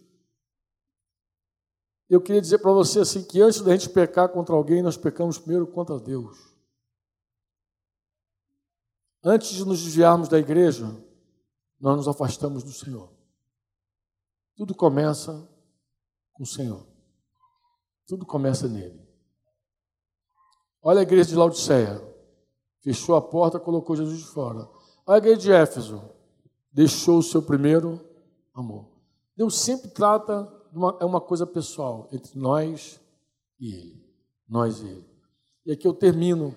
Eu queria dizer para você assim que antes da gente pecar contra alguém, nós pecamos primeiro contra Deus. Antes de nos desviarmos da igreja, nós nos afastamos do Senhor. Tudo começa com o Senhor. Tudo começa nele. Olha a igreja de Laodiceia. Fechou a porta, colocou Jesus de fora. Olha a igreja de Éfeso. Deixou o seu primeiro amor. Deus sempre trata uma, é uma coisa pessoal entre nós e Ele. Nós e Ele. E aqui eu termino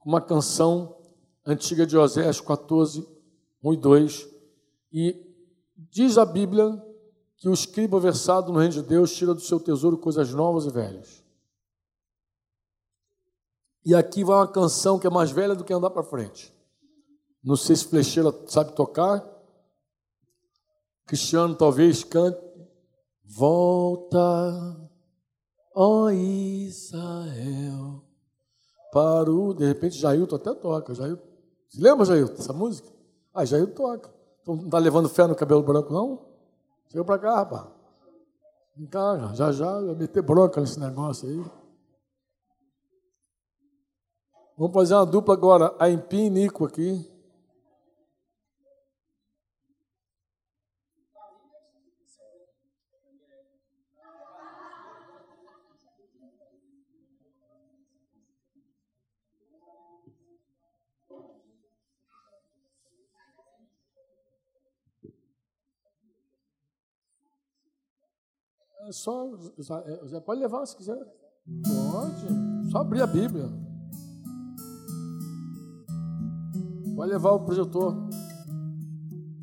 com uma canção antiga de Oséias 14, 1 e 2. E diz a Bíblia que o escriba versado no reino de Deus tira do seu tesouro coisas novas e velhas. E aqui vai uma canção que é mais velha do que andar para frente. Não sei se Flecheira sabe tocar. Cristiano talvez cante. Volta, ó Israel, para o. De repente, Jailton até toca. Jailton você lembra, Jair, dessa música? Ah, Jair toca. Então não está levando fé no cabelo branco, não? Chega para cá, rapaz. Vem cá, já já vai meter bronca nesse negócio aí. Vamos fazer uma dupla agora, a Empim e Nico aqui. É só, Zé pode levar se quiser. Pode. Só abrir a Bíblia. Pode levar o projetor.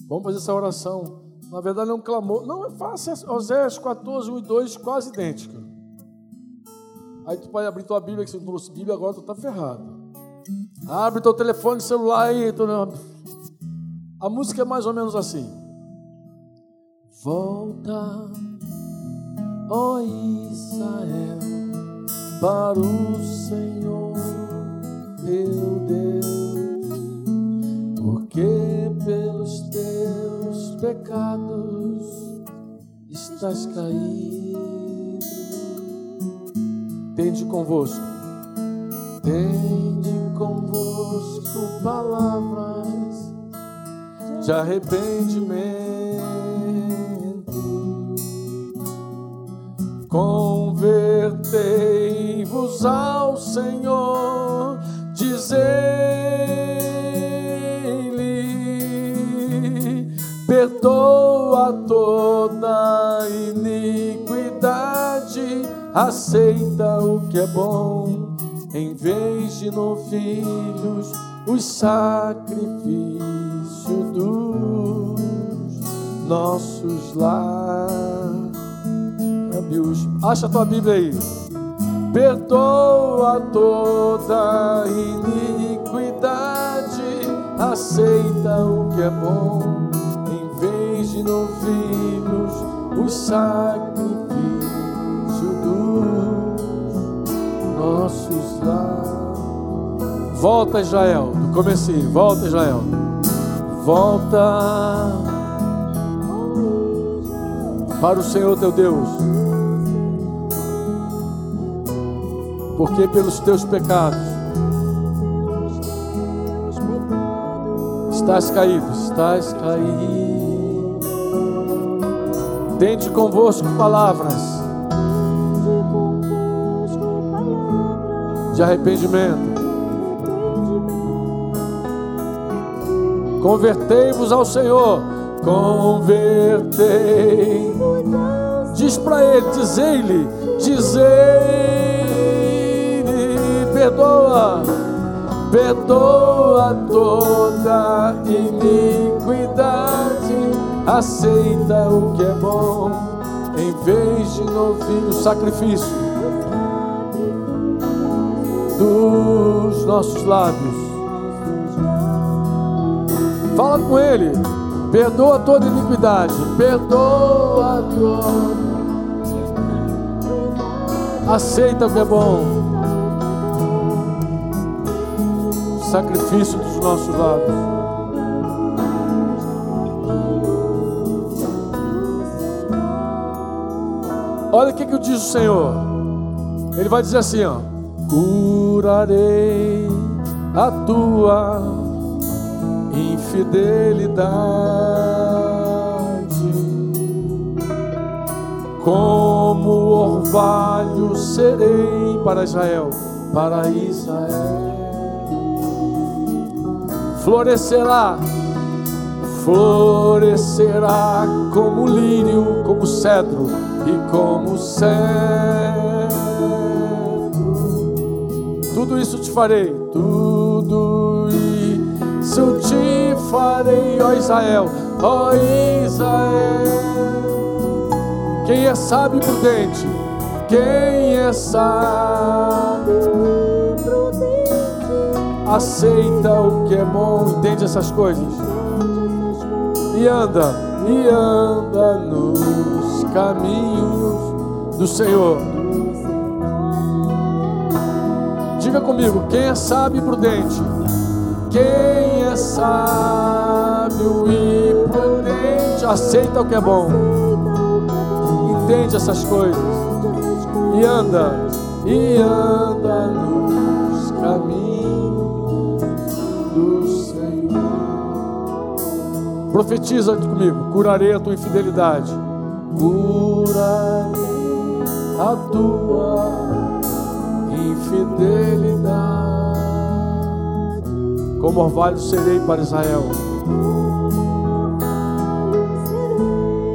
Vamos fazer essa oração. Na verdade, é um clamor. Não é fácil. Oséias 14, 1 e 2, quase idêntica. Aí tu pode abrir tua Bíblia, que você não trouxe Bíblia, agora tu está ferrado. Abre teu telefone celular aí. Tu... A música é mais ou menos assim. Volta ó Israel, para o Senhor teu Deus, porque pelos teus pecados estás caído. Tende convosco, tende convosco palavras de arrependimento Convertei-vos ao Senhor, dizei-lhe, perdoa toda iniquidade, aceita o que é bom, em vez de novilhos, os sacrifícios dos nossos lábios. Acha a tua Bíblia aí. Perdoa toda iniquidade, aceita o que é bom, em vez de novilhos, os sacrifícios dos nossos lábios. Volta, Israel, do comecinho, volta, Israel. Volta para o Senhor teu Deus. Porque pelos teus pecados estás caído, estás caído. Tente convosco palavras de arrependimento. Convertei-vos ao Senhor, convertei. Diz para ele, dizei-lhe, dizei-lhe, perdoa, perdoa toda iniquidade, aceita o que é bom, em vez de novinho sacrifício dos nossos lábios. Fala com Ele. Perdoa toda iniquidade. Perdoa toda. Aceita o que é bom. Sacrifício dos nossos lábios. Olha o que, que diz o Senhor. Ele vai dizer assim, ó curarei a tua infidelidade. Como orvalho serei para Israel, para Israel. Florescerá, florescerá como lírio, como cedro e como cedro. Tudo isso te farei, tudo isso te farei, ó Israel, ó Israel. Quem é sábio e prudente, quem é sábio aceita o que é bom, entende essas coisas e anda, e anda nos caminhos do Senhor. Diga comigo, quem é sábio e prudente? Quem é sábio e prudente aceita o que é bom, entende essas coisas e anda, e anda nos Profetiza comigo, curarei a tua infidelidade, curarei a tua fidelidade. Como orvalho serei para Israel.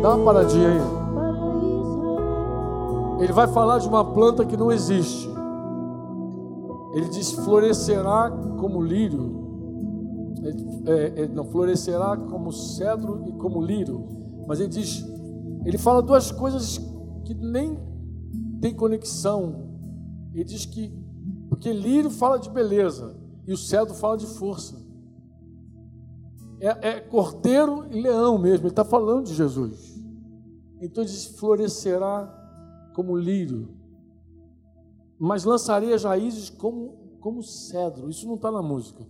Dá uma paradinha aí. Ele vai falar de uma planta que não existe. Ele diz: florescerá como lírio. Ele, é, ele não florescerá como cedro e como lírio. Mas ele diz: ele fala duas coisas que nem tem conexão. Ele diz que porque lírio fala de beleza e o cedro fala de força. É, é cordeiro e leão mesmo, ele está falando de Jesus. Então diz: florescerá como lírio, mas lançaria as raízes como, como cedro. Isso não está na música.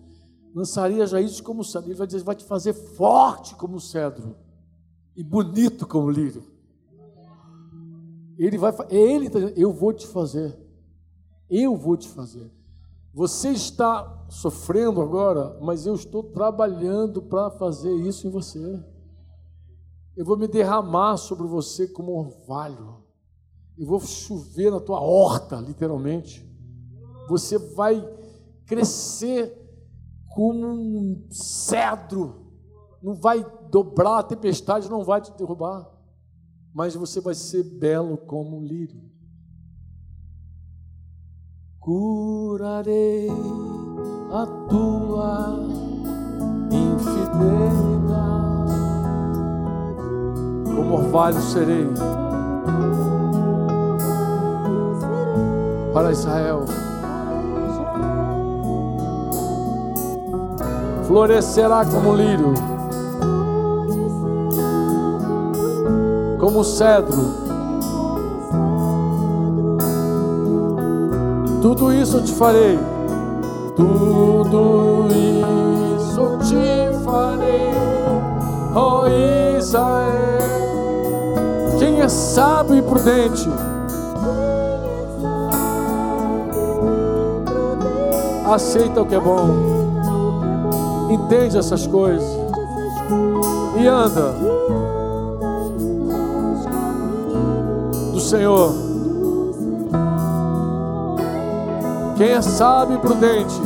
Lançaria raízes como cedro. Ele vai dizer: vai te fazer forte como cedro e bonito como lírio. Ele vai, ele, tá eu vou te fazer. Eu vou te fazer. Você está sofrendo agora, mas eu estou trabalhando para fazer isso em você. Eu vou me derramar sobre você como orvalho. Eu vou chover na tua horta, literalmente. Você vai crescer como um cedro. Não vai dobrar, a tempestade não vai te derrubar. Mas você vai ser belo como um lírio. curarei a tua infidelidade. Como orvalho serei para Israel. Florescerá como lírio, como cedro. Tudo isso te farei. Tudo isso te farei, oh Israel. Quem é sábio e prudente? aceita o que é bom, entende essas coisas. E anda do Senhor. Quem é sábio e prudente,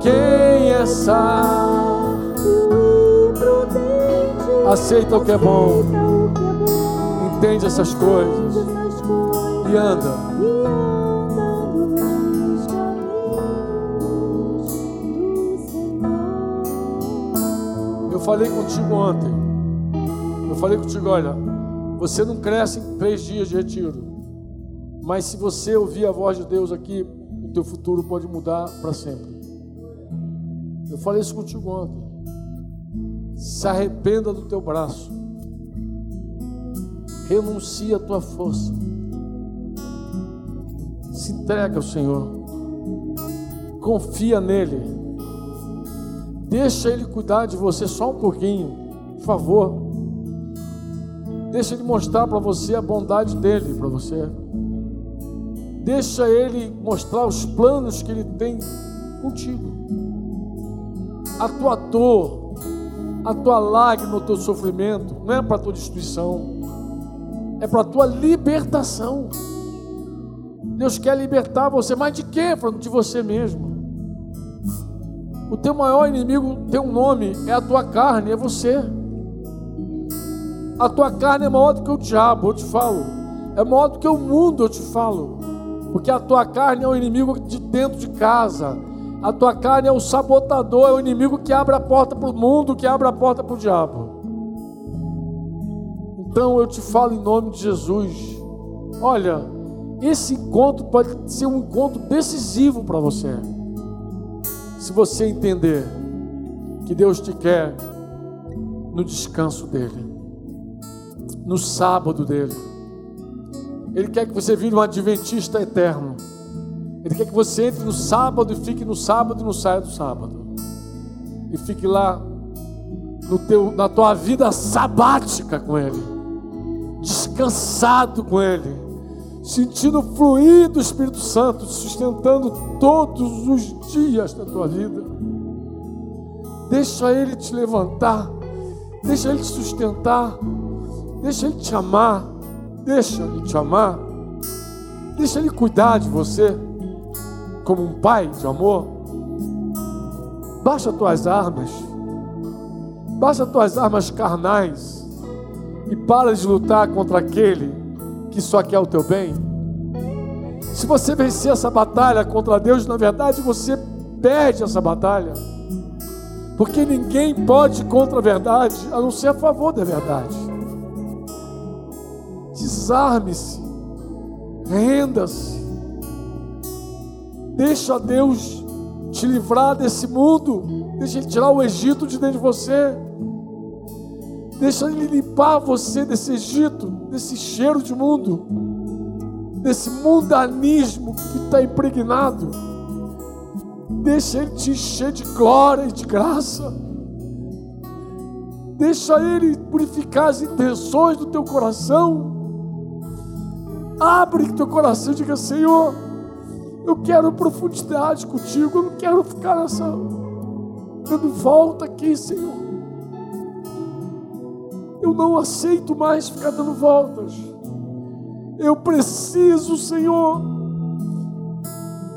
quem é sábio? E prudente, aceita o que é bom, entende essas coisas. E anda. Falei contigo ontem. Eu falei contigo, olha, você não cresce em três dias de retiro. Mas se você ouvir a voz de Deus aqui, o teu futuro pode mudar para sempre. Eu falei isso contigo ontem. Se arrependa do teu braço. Renuncia a tua força. Se entrega ao Senhor. Confia nele. Deixa Ele cuidar de você só um pouquinho, por favor. Deixa Ele mostrar para você a bondade dele para você. Deixa Ele mostrar os planos que Ele tem contigo. A tua dor, a tua lágrima, o teu sofrimento, não é para tua destruição, é para tua libertação. Deus quer libertar você, mas de quê? De você mesmo. O teu maior inimigo tem um nome, é a tua carne, é você. A tua carne é maior do que o diabo, eu te falo. É maior do que o mundo, eu te falo. Porque a tua carne é o inimigo de dentro de casa. A tua carne é o sabotador, é o inimigo que abre a porta para o mundo, que abre a porta para o diabo. Então eu te falo em nome de Jesus. Olha, esse encontro pode ser um encontro decisivo para você. Se você entender que Deus te quer no descanso dEle, no sábado dEle, Ele quer que você vire um adventista eterno. Ele quer que você entre no sábado e fique no sábado e não saia do sábado. E fique lá no teu, na tua vida sabática com Ele, descansado com Ele sentindo fluir do Espírito Santo, sustentando todos os dias da tua vida. Deixa Ele te levantar, deixa Ele te sustentar, deixa Ele te amar, deixa Ele te amar, deixa Ele cuidar de você, como um pai de amor. Baixa tuas armas, baixa tuas armas carnais e para de lutar contra aquele que só quer o teu bem? Se você vencer essa batalha contra Deus, na verdade você perde essa batalha. Porque ninguém pode contra a verdade, a não ser a favor da verdade. Desarme-se, renda-se, deixa Deus te livrar desse mundo, deixa Ele tirar o Egito de dentro de você. Deixa Ele limpar você desse Egito, desse cheiro de mundo, desse mundanismo que está impregnado. Deixa Ele te encher de glória e de graça. Deixa Ele purificar as intenções do teu coração. Abre teu coração e diga: Senhor, eu quero profundidade contigo. Eu não quero ficar nessa dando volta aqui, Senhor. Eu não aceito mais ficar dando voltas. Eu preciso, Senhor,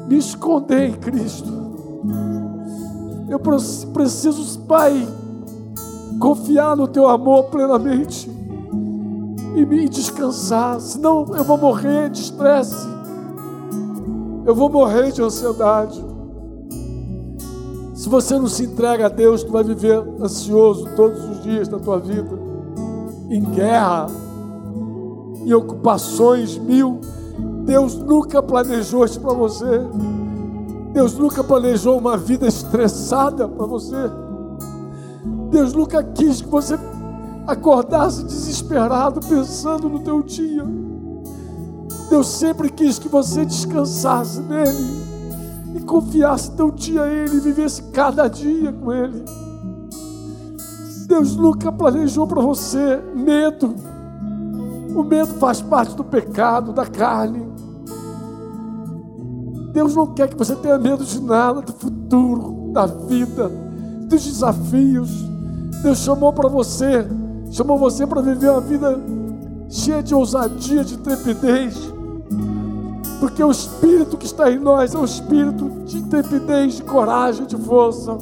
me esconder em Cristo. Eu preciso, Pai, confiar no Teu amor plenamente e me descansar, senão eu vou morrer de estresse. Eu vou morrer de ansiedade. Se você não se entrega a Deus, tu vai viver ansioso todos os dias da tua vida, em guerra, em ocupações mil. Deus nunca planejou isso para você. Deus nunca planejou uma vida estressada para você. Deus nunca quis que você acordasse desesperado pensando no teu dia. Deus sempre quis que você descansasse nele e confiasse teu dia a Ele vivesse cada dia com Ele. Deus nunca planejou para você medo. O medo faz parte do pecado, da carne. Deus não quer que você tenha medo de nada, do futuro, da vida, dos desafios. Deus chamou para você, chamou você para viver uma vida cheia de ousadia, de trepidez porque o Espírito que está em nós é um espírito de intrepidez, de coragem, de força.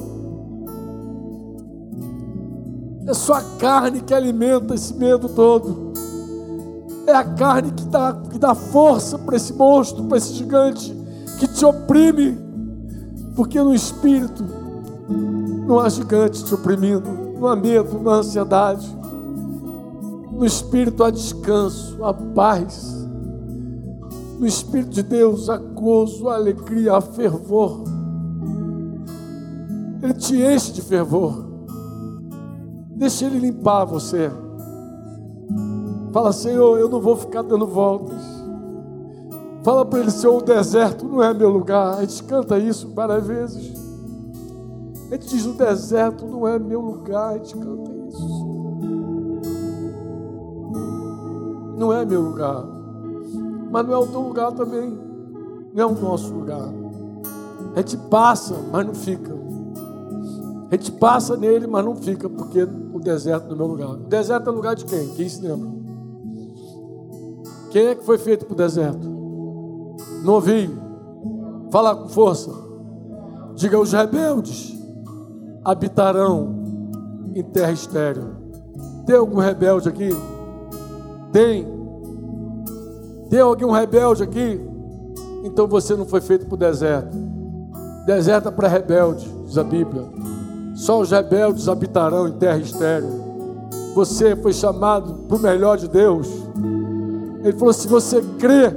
É só a carne que alimenta esse medo todo. É a carne que dá, que dá força para esse monstro, para esse gigante, que te oprime. Porque no espírito não há gigante te oprimindo, não há medo, não há ansiedade. No espírito há descanso, há paz no Espírito de Deus há gozo, há alegria, há fervor. Ele te enche de fervor. Deixa Ele limpar você. Fala, Senhor, eu não vou ficar dando voltas. Fala para Ele, Senhor, o deserto não é meu lugar. A gente canta isso várias vezes. A gente diz: o deserto não é meu lugar. A gente canta isso. Não é meu lugar mas não é o teu lugar também, não é o nosso lugar. A gente passa, mas não fica. A gente passa nele, mas não fica, porque o deserto não é meu lugar. O deserto é lugar de quem? Quem se lembra? Quem é que foi feito para o deserto? Novinho. Fala com força. Diga: os rebeldes habitarão em terra estéril. Tem algum rebelde aqui? Tem. Tem alguém um rebelde aqui? Então você não foi feito para o deserto. Deserto é para rebelde, diz a Bíblia. Só os rebeldes habitarão em terra estéril. Você foi chamado para o melhor de Deus. Ele falou: se você crê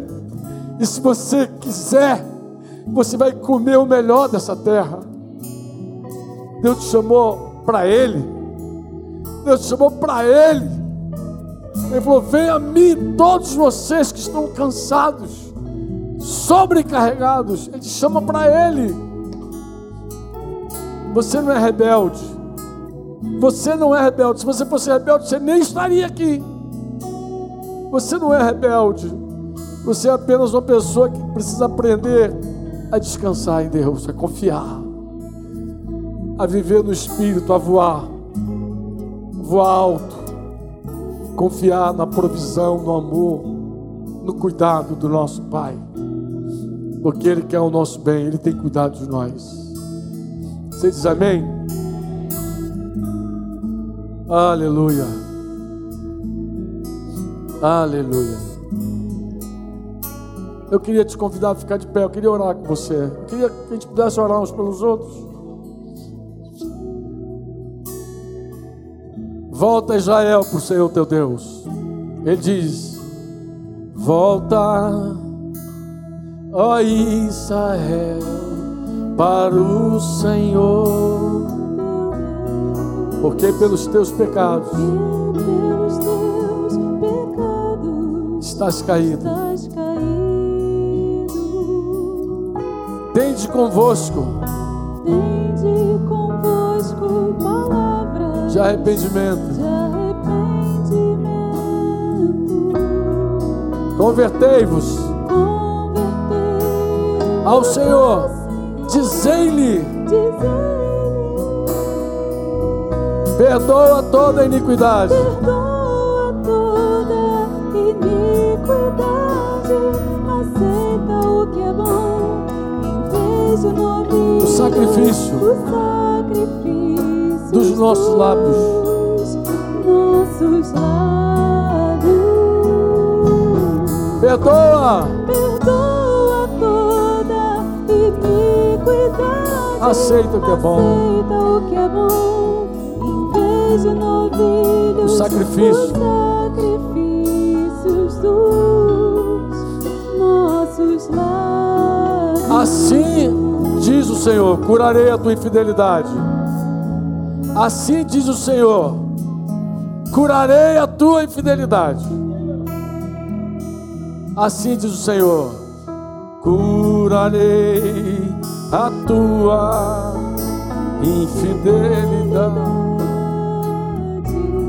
e se você quiser, você vai comer o melhor dessa terra. Deus te chamou para Ele. Deus te chamou para Ele. Ele falou: Venha a mim, todos vocês que estão cansados, sobrecarregados. Ele te chama para Ele. Você não é rebelde. Você não é rebelde. Se você fosse rebelde, você nem estaria aqui. Você não é rebelde. Você é apenas uma pessoa que precisa aprender a descansar em Deus, a confiar, a viver no Espírito, a voar, voar alto confiar na provisão, no amor, no cuidado do nosso Pai. Porque Ele quer o nosso bem, Ele tem cuidado de nós. Você diz amém? Aleluia. Aleluia. Eu queria te convidar a ficar de pé, eu queria orar com você. Eu queria que a gente pudesse orar uns pelos outros. Volta Israel para o Senhor teu Deus. Ele diz: Volta, ó Israel, para o Senhor, porque pelos teus pecados, pelos teus pecados estás caído. Estás caído. Tende convosco. Tende convosco palavras de arrependimento Convertei-vos ao Senhor, dizei-lhe: perdoa toda iniquidade. Perdoa toda iniquidade, aceita o que é bom, em vez de nome, o sacrifício, o sacrifício dos nossos lábios. Nossos lábios. Perdoa. Perdoa Aceita o que é bom. Aceita o que é O sacrifício. os sacrifícios dos nossos lábios. Assim diz o Senhor: curarei a tua infidelidade. Assim diz o Senhor: curarei a tua infidelidade. Assim diz o Senhor: curarei a tua infidelidade.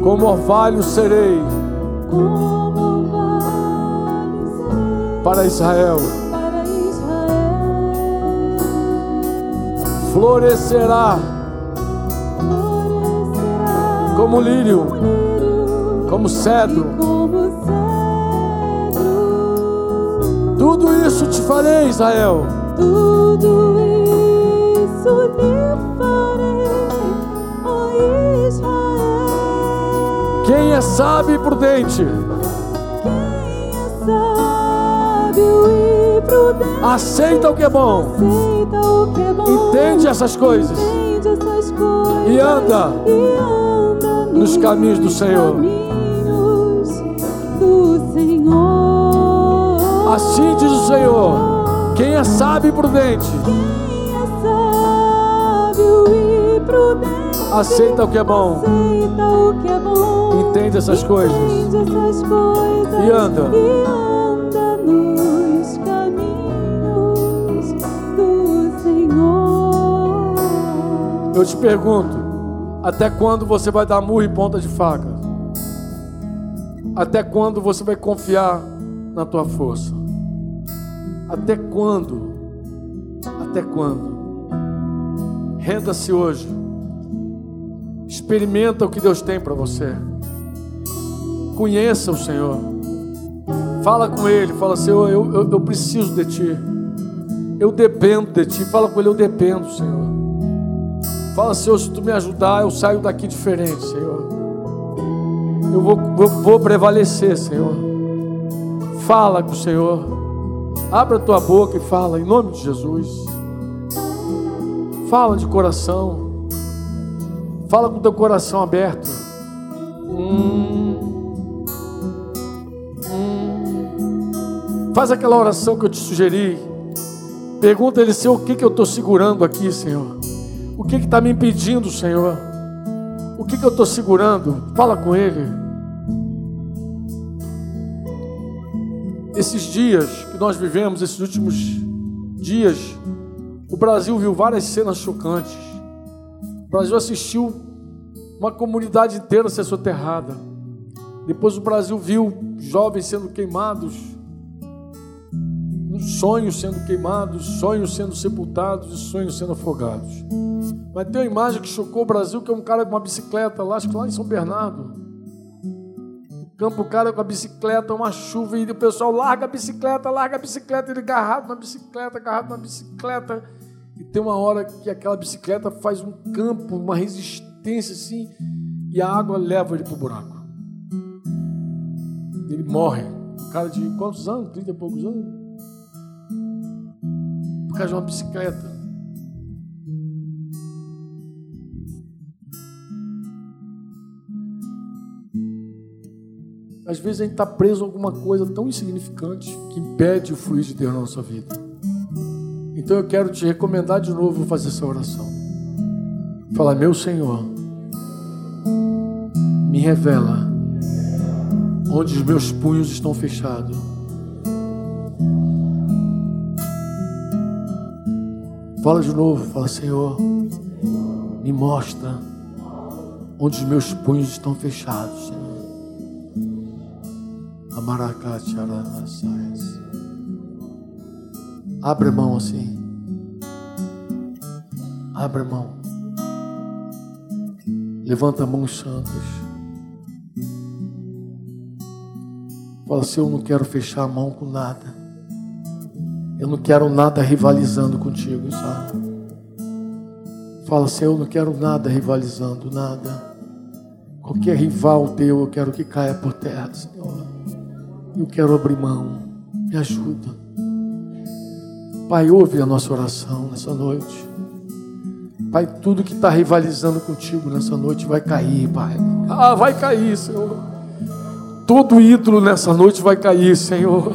Como orvalho serei para Israel, florescerá como lírio, como cedro. Tudo isso te farei, Israel. Tudo isso lhe farei, ó Israel. Quem é sábio e prudente, Quem é sábio e prudente aceita o que é bom, aceita o que é bom. entende essas coisas entende essas coisas e anda e anda nos caminhos do Senhor. caminhos do Senhor. Assim diz o Senhor. Quem é sábio e prudente, e aceita o que é bom, aceita o que é bom. entende essas coisas e anda. e anda nos caminhos do Senhor. Eu te pergunto: até quando você vai dar murro em ponta de faca? Até quando você vai confiar na tua força? Até quando? Até quando? Renda-se hoje. Experimenta o que Deus tem para você. Conheça o Senhor. Fala com Ele. Fala, Senhor, eu, eu, eu preciso de Ti. Eu dependo de Ti. Fala com Ele, eu dependo, Senhor. Fala, Senhor, se Tu me ajudar, eu saio daqui diferente, Senhor. Eu vou, vou, vou prevalecer, Senhor. Fala com o Senhor. Abra a tua boca e fala, em nome de Jesus. Fala de coração. Fala com teu coração aberto. Hum. Hum. Faz aquela oração que eu te sugeri. Pergunta ele, Senhor, o que, que eu estou segurando aqui, Senhor? O que está me impedindo, Senhor? O que, que eu estou segurando? Fala com ele. Esses dias que nós vivemos, esses últimos dias, o Brasil viu várias cenas chocantes. O Brasil assistiu uma comunidade inteira ser soterrada. Depois o Brasil viu jovens sendo queimados, sonhos sendo queimados, sonhos sendo sepultados e sonhos sendo afogados. Mas tem uma imagem que chocou o Brasil, que é um cara com uma bicicleta lá, acho que lá em São Bernardo. Campo, o cara com a bicicleta, uma chuva, e o pessoal larga a bicicleta, larga a bicicleta, ele agarrado na bicicleta, agarrado na bicicleta. E tem uma hora que aquela bicicleta faz um campo, uma resistência assim, e a água leva ele para o buraco. Ele morre. Um cara de quantos anos? Trinta e poucos anos? Por causa de uma bicicleta. Às vezes a gente está preso a alguma coisa tão insignificante que impede o fluir de Deus na nossa vida. Então eu quero te recomendar de novo fazer essa oração. Fala, meu Senhor, me revela onde os meus punhos estão fechados. Fala de novo, fala, Senhor, me mostra onde os meus punhos estão fechados, Senhor. Abre mão assim. Abre mão. Levanta a mão santas. Fala assim: Eu não quero fechar a mão com nada. Eu não quero nada rivalizando contigo, sabe? Fala assim: Eu não quero nada rivalizando, nada. Qualquer rival teu, eu quero que caia por terra, Senhor. Eu quero abrir mão. Me ajuda. Pai, ouve a nossa oração nessa noite. Pai, tudo que está rivalizando contigo nessa noite vai cair, Pai. Ah, vai cair, Senhor. Todo ídolo nessa noite vai cair, Senhor.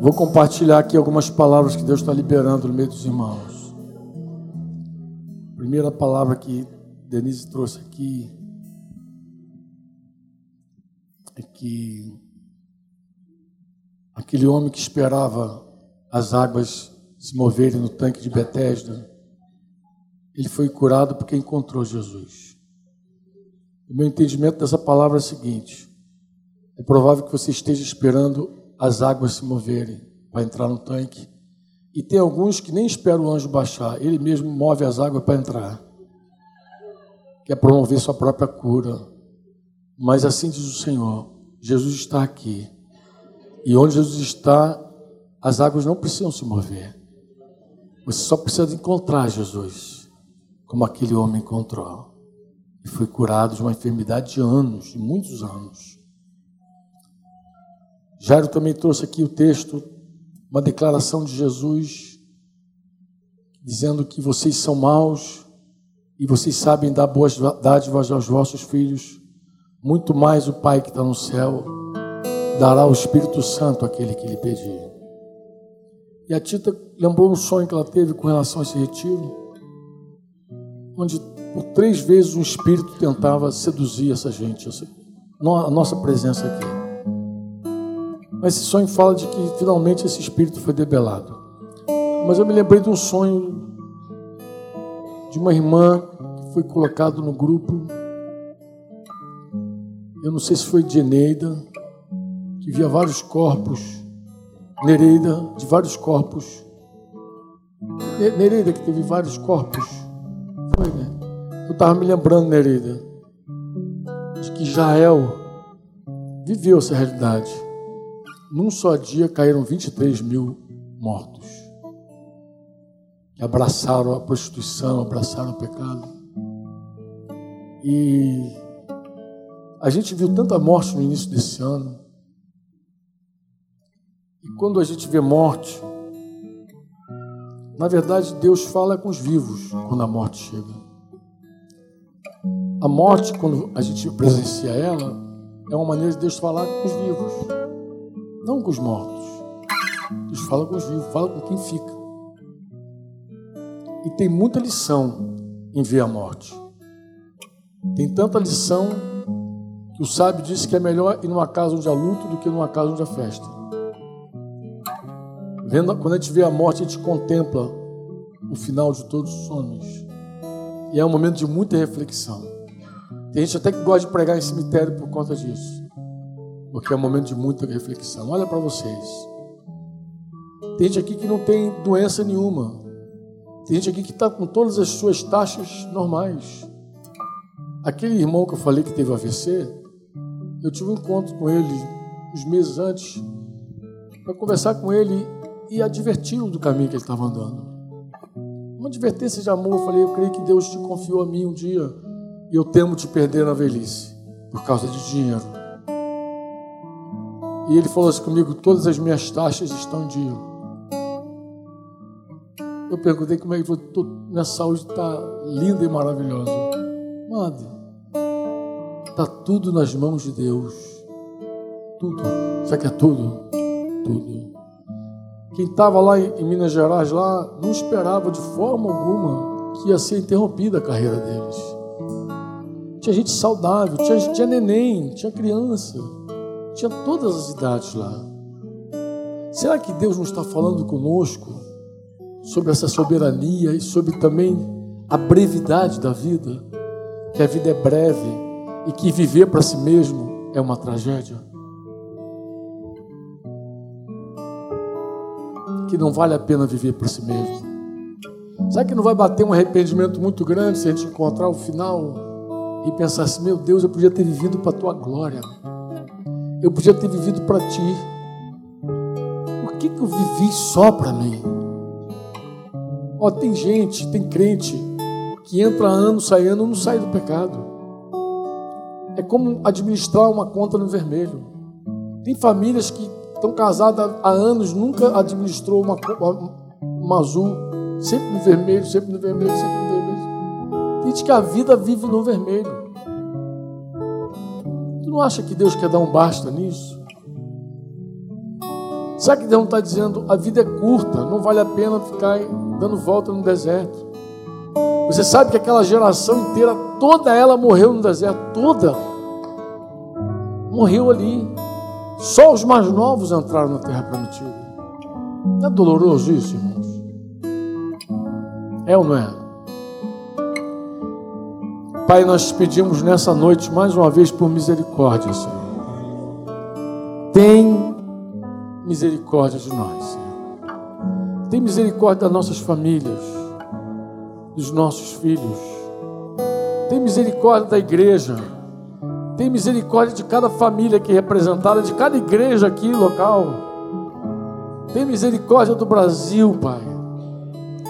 Vou compartilhar aqui algumas palavras que Deus está liberando no meio dos irmãos. Primeira palavra que Denise trouxe aqui é que aquele homem que esperava as águas se moverem no tanque de Betesda, ele foi curado porque encontrou Jesus. O meu entendimento dessa palavra é o seguinte: é provável que você esteja esperando as águas se moverem para entrar no tanque, e tem alguns que nem esperam o anjo baixar, ele mesmo move as águas para entrar. Quer promover sua própria cura. Mas assim diz o Senhor: Jesus está aqui. E onde Jesus está, as águas não precisam se mover. Você só precisa encontrar Jesus, como aquele homem encontrou. E foi curado de uma enfermidade de anos, de muitos anos. Jairo também trouxe aqui o texto, uma declaração de Jesus, dizendo que vocês são maus e vocês sabem dar boas dádivas aos vossos filhos, muito mais o Pai que está no céu dará o Espírito Santo àquele que lhe pedir. E a Tita lembrou um sonho que ela teve com relação a esse retiro, onde por três vezes um espírito tentava seduzir essa gente, a nossa presença aqui. Mas esse sonho fala de que finalmente esse espírito foi debelado. Mas eu me lembrei de um sonho de uma irmã que foi colocado no grupo. Eu não sei se foi de Eneida, que via vários corpos Nereida, de vários corpos. Nereida, que teve vários corpos. Foi, né? Eu estava me lembrando, Nereida, de que Jael viveu essa realidade. Num só dia caíram 23 mil mortos. Que abraçaram a prostituição, abraçaram o pecado. E a gente viu tanta morte no início desse ano. E quando a gente vê morte, na verdade Deus fala com os vivos quando a morte chega. A morte, quando a gente presencia ela, é uma maneira de Deus falar com os vivos, não com os mortos. Deus fala com os vivos, fala com quem fica. E tem muita lição em ver a morte. Tem tanta lição o sábio disse que é melhor ir numa casa onde há luto do que numa casa onde há festa. Vendo, quando a gente vê a morte, a gente contempla o final de todos os homens. E é um momento de muita reflexão. Tem gente até que gosta de pregar em cemitério por conta disso. Porque é um momento de muita reflexão. Olha para vocês. Tem gente aqui que não tem doença nenhuma. Tem gente aqui que está com todas as suas taxas normais. Aquele irmão que eu falei que teve AVC, eu tive um encontro com ele uns meses antes para conversar com ele e adverti-lo do caminho que ele estava andando. Uma advertência de amor, eu falei, eu creio que Deus te confiou a mim um dia e eu temo te perder na velhice por causa de dinheiro. E ele falou assim comigo, todas as minhas taxas estão em dia. Eu perguntei como é que minha saúde está linda e maravilhosa. Amado, está tudo nas mãos de Deus. Tudo. Sabe que é tudo? Tudo. Quem estava lá em Minas Gerais, lá, não esperava de forma alguma que ia ser interrompida a carreira deles. Tinha gente saudável, tinha, tinha neném, tinha criança, tinha todas as idades lá. Será que Deus não está falando conosco sobre essa soberania e sobre também a brevidade da vida? Que a vida é breve e que viver para si mesmo é uma tragédia? que não vale a pena viver por si mesmo? Será que não vai bater um arrependimento muito grande se a gente encontrar o final e pensar assim: meu Deus, eu podia ter vivido para a tua glória, eu podia ter vivido para ti. Por que, que eu vivi só para mim? Ó, tem gente, tem crente que entra ano, sai ano, não sai do pecado. É como administrar uma conta no vermelho. Tem famílias que estão casados há anos, nunca administrou uma, uma azul Sempre no vermelho, sempre no vermelho, sempre no vermelho. Diz que a vida vive no vermelho. Tu não acha que Deus quer dar um basta nisso? Sabe que Deus não está dizendo a vida é curta, não vale a pena ficar dando volta no deserto. Você sabe que aquela geração inteira, toda ela morreu no deserto, toda. Morreu ali. Só os mais novos entraram na terra prometida. É doloroso isso, irmãos? É ou não é? Pai, nós pedimos nessa noite mais uma vez por misericórdia, Senhor. Tem misericórdia de nós, Senhor. Tem misericórdia das nossas famílias, dos nossos filhos. Tem misericórdia da igreja. Tem misericórdia de cada família aqui representada, de cada igreja aqui local. Tem misericórdia do Brasil, Pai.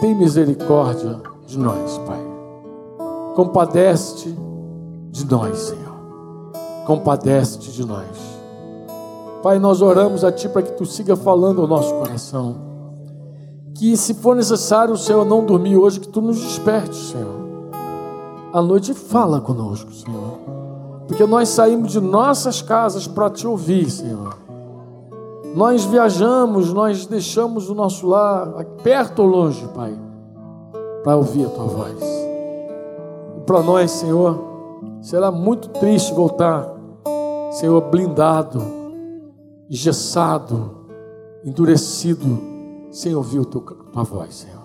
Tem misericórdia de nós, Pai. Compadece-te de nós, Senhor. Compadece-te de nós. Pai, nós oramos a Ti para que Tu siga falando ao nosso coração. Que se for necessário, Senhor, não dormir hoje, que Tu nos desperte, Senhor. À noite fala conosco, Senhor. Porque nós saímos de nossas casas para Te ouvir, Senhor. Nós viajamos, nós deixamos o nosso lar, perto ou longe, Pai, para ouvir a Tua voz. E para nós, Senhor, será muito triste voltar, Senhor, blindado engessado, endurecido, sem ouvir a tua voz, Senhor.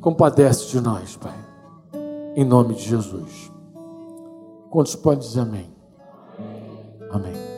Compadece de nós, Pai, em nome de Jesus. Quantos podem dizer amém? Amém.